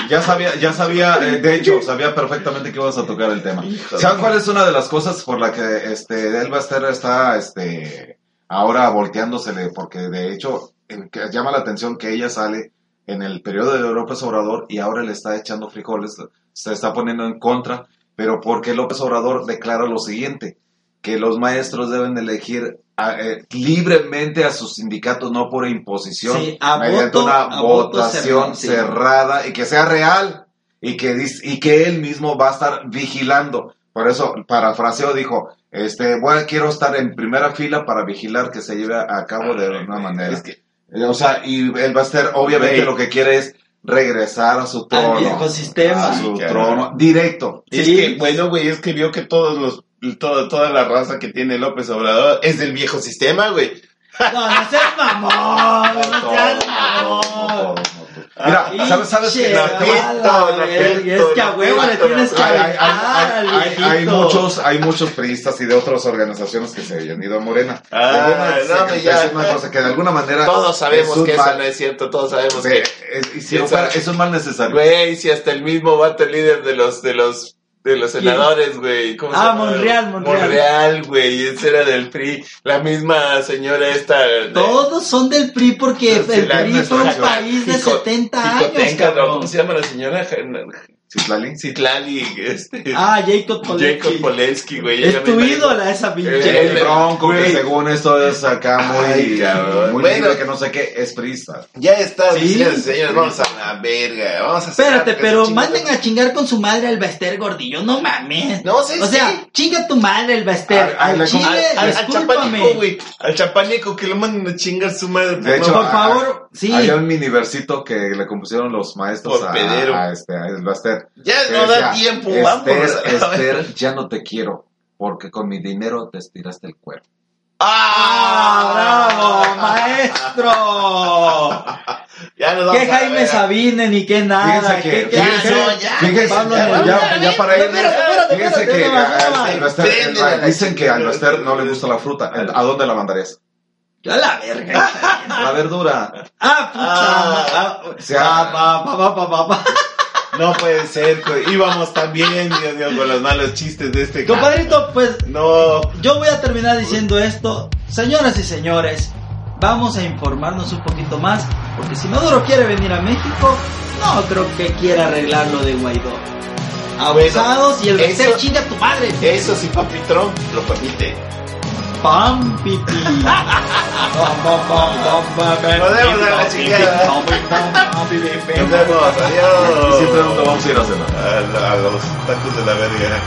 Ya sabía, ya sabía, eh, de hecho, sabía perfectamente que ibas a tocar el tema. ¿Saben cuál es una de las cosas por la que este Elba Ester está este ahora volteándosele? Porque de hecho eh, que llama la atención que ella sale en el periodo de López Obrador y ahora le está echando frijoles, se está poniendo en contra, pero porque López Obrador declara lo siguiente, que los maestros deben elegir a- eh, libremente a sus sindicatos, no por imposición, Sí, a mediante voto- una votación cerrado, sí. cerrada y que sea real y que, y que él mismo va a estar vigilando. Por eso, parafraseo, dijo, este, bueno, quiero estar en primera fila para vigilar que se lleve a, cabo de una manera. Es que, Eh, O sea, y él va a estar, obviamente, lo que quiere es regresar a su trono. viejo sistema. A su trono, directo. es que, bueno, güey, es que vio que todos los, todo- toda la raza que tiene López Obrador es del viejo sistema, güey. No, no seas mamón. *laughs* No seas mamón. Mira, Pinche ¿sabes, sabes que verga, Es que a huevo le tienes que hay, hay- aventar al hay- hay- hay viejito. muchos, hay muchos priistas y de otras organizaciones que se habían ido a Morena. Ah, De alguna- no, se- me es ya. una cosa que de alguna manera Todos sabemos que eso no es cierto, todos sabemos que... es un mal necesario. Güey, si hasta el mismo vato líder de los, de los, de los senadores, güey. ¿cómo se Ah? Monreal, Monreal. Monreal, güey, ese era del PRI. La misma señora esta... de- Todos son del PRI porque el PRI fue un *laughs* país de Jico- 70 años. ¿Cómo se llama la señora? Citlali. Citlali, este... Ah, Jacob Poleski. Jacob Polensky, güey. Es tu ídola esa pinche. El bronco, que güey. según esto es acá muy, Ay, cabrón. muy Bueno. libre, que no sé qué, es priista. Ya está, Sí. señores y señores, vamos a la verga. Vamos a hacer Espérate, pero manden a chingar con su madre al Bester Gordillo, no mames. No, sí, O sea, sí. chinga tu madre el Bester. Al- al- chile, Al, güey. Al chapánico que lo manden a chingar su madre. De hecho, por a- favor, sí. Había un mini versito que le compusieron los maestros Por a, pedero. a este, a Ya que no da decía, tiempo, Esther, vamos. Esther, ya no te quiero, porque con mi dinero te estiraste el cuerpo. ¡Ah, bravo, *laughs* maestro! *laughs* Ya nos vamos ¿Qué Jaime. Sabine ni qué nada? Fíjense ¿Qué, que, qué- fíjense, ya, no, ya, fíjense, Pablo ya, ya- ya para ir, fíjense que no, no, a- no, a- no, a Elbaster- préndele a la dicen que a. Elbaster no le gusta la fruta. ¿A dónde la mandarías? Yo a la verga. La verdura. Ah, puta. Ah, Ah, o sea- No puede ser. Íbamos también, Dios mío, con los malos chistes de este. Compadrito, pues No. yo voy a terminar diciendo esto. Señoras y señores, vamos a informarnos un poquito más. Porque si Maduro quiere venir a México, no creo que quiera arreglar lo de Guaidó. Abusados y el eso- Bester chinga tu madre. Eso sí, papi Trump lo permite. Pam. Nos vemos la chingada. Nos vemos, Y adiós. siempre nunca vamos a ir a cenar. A, a los tacos de la verga.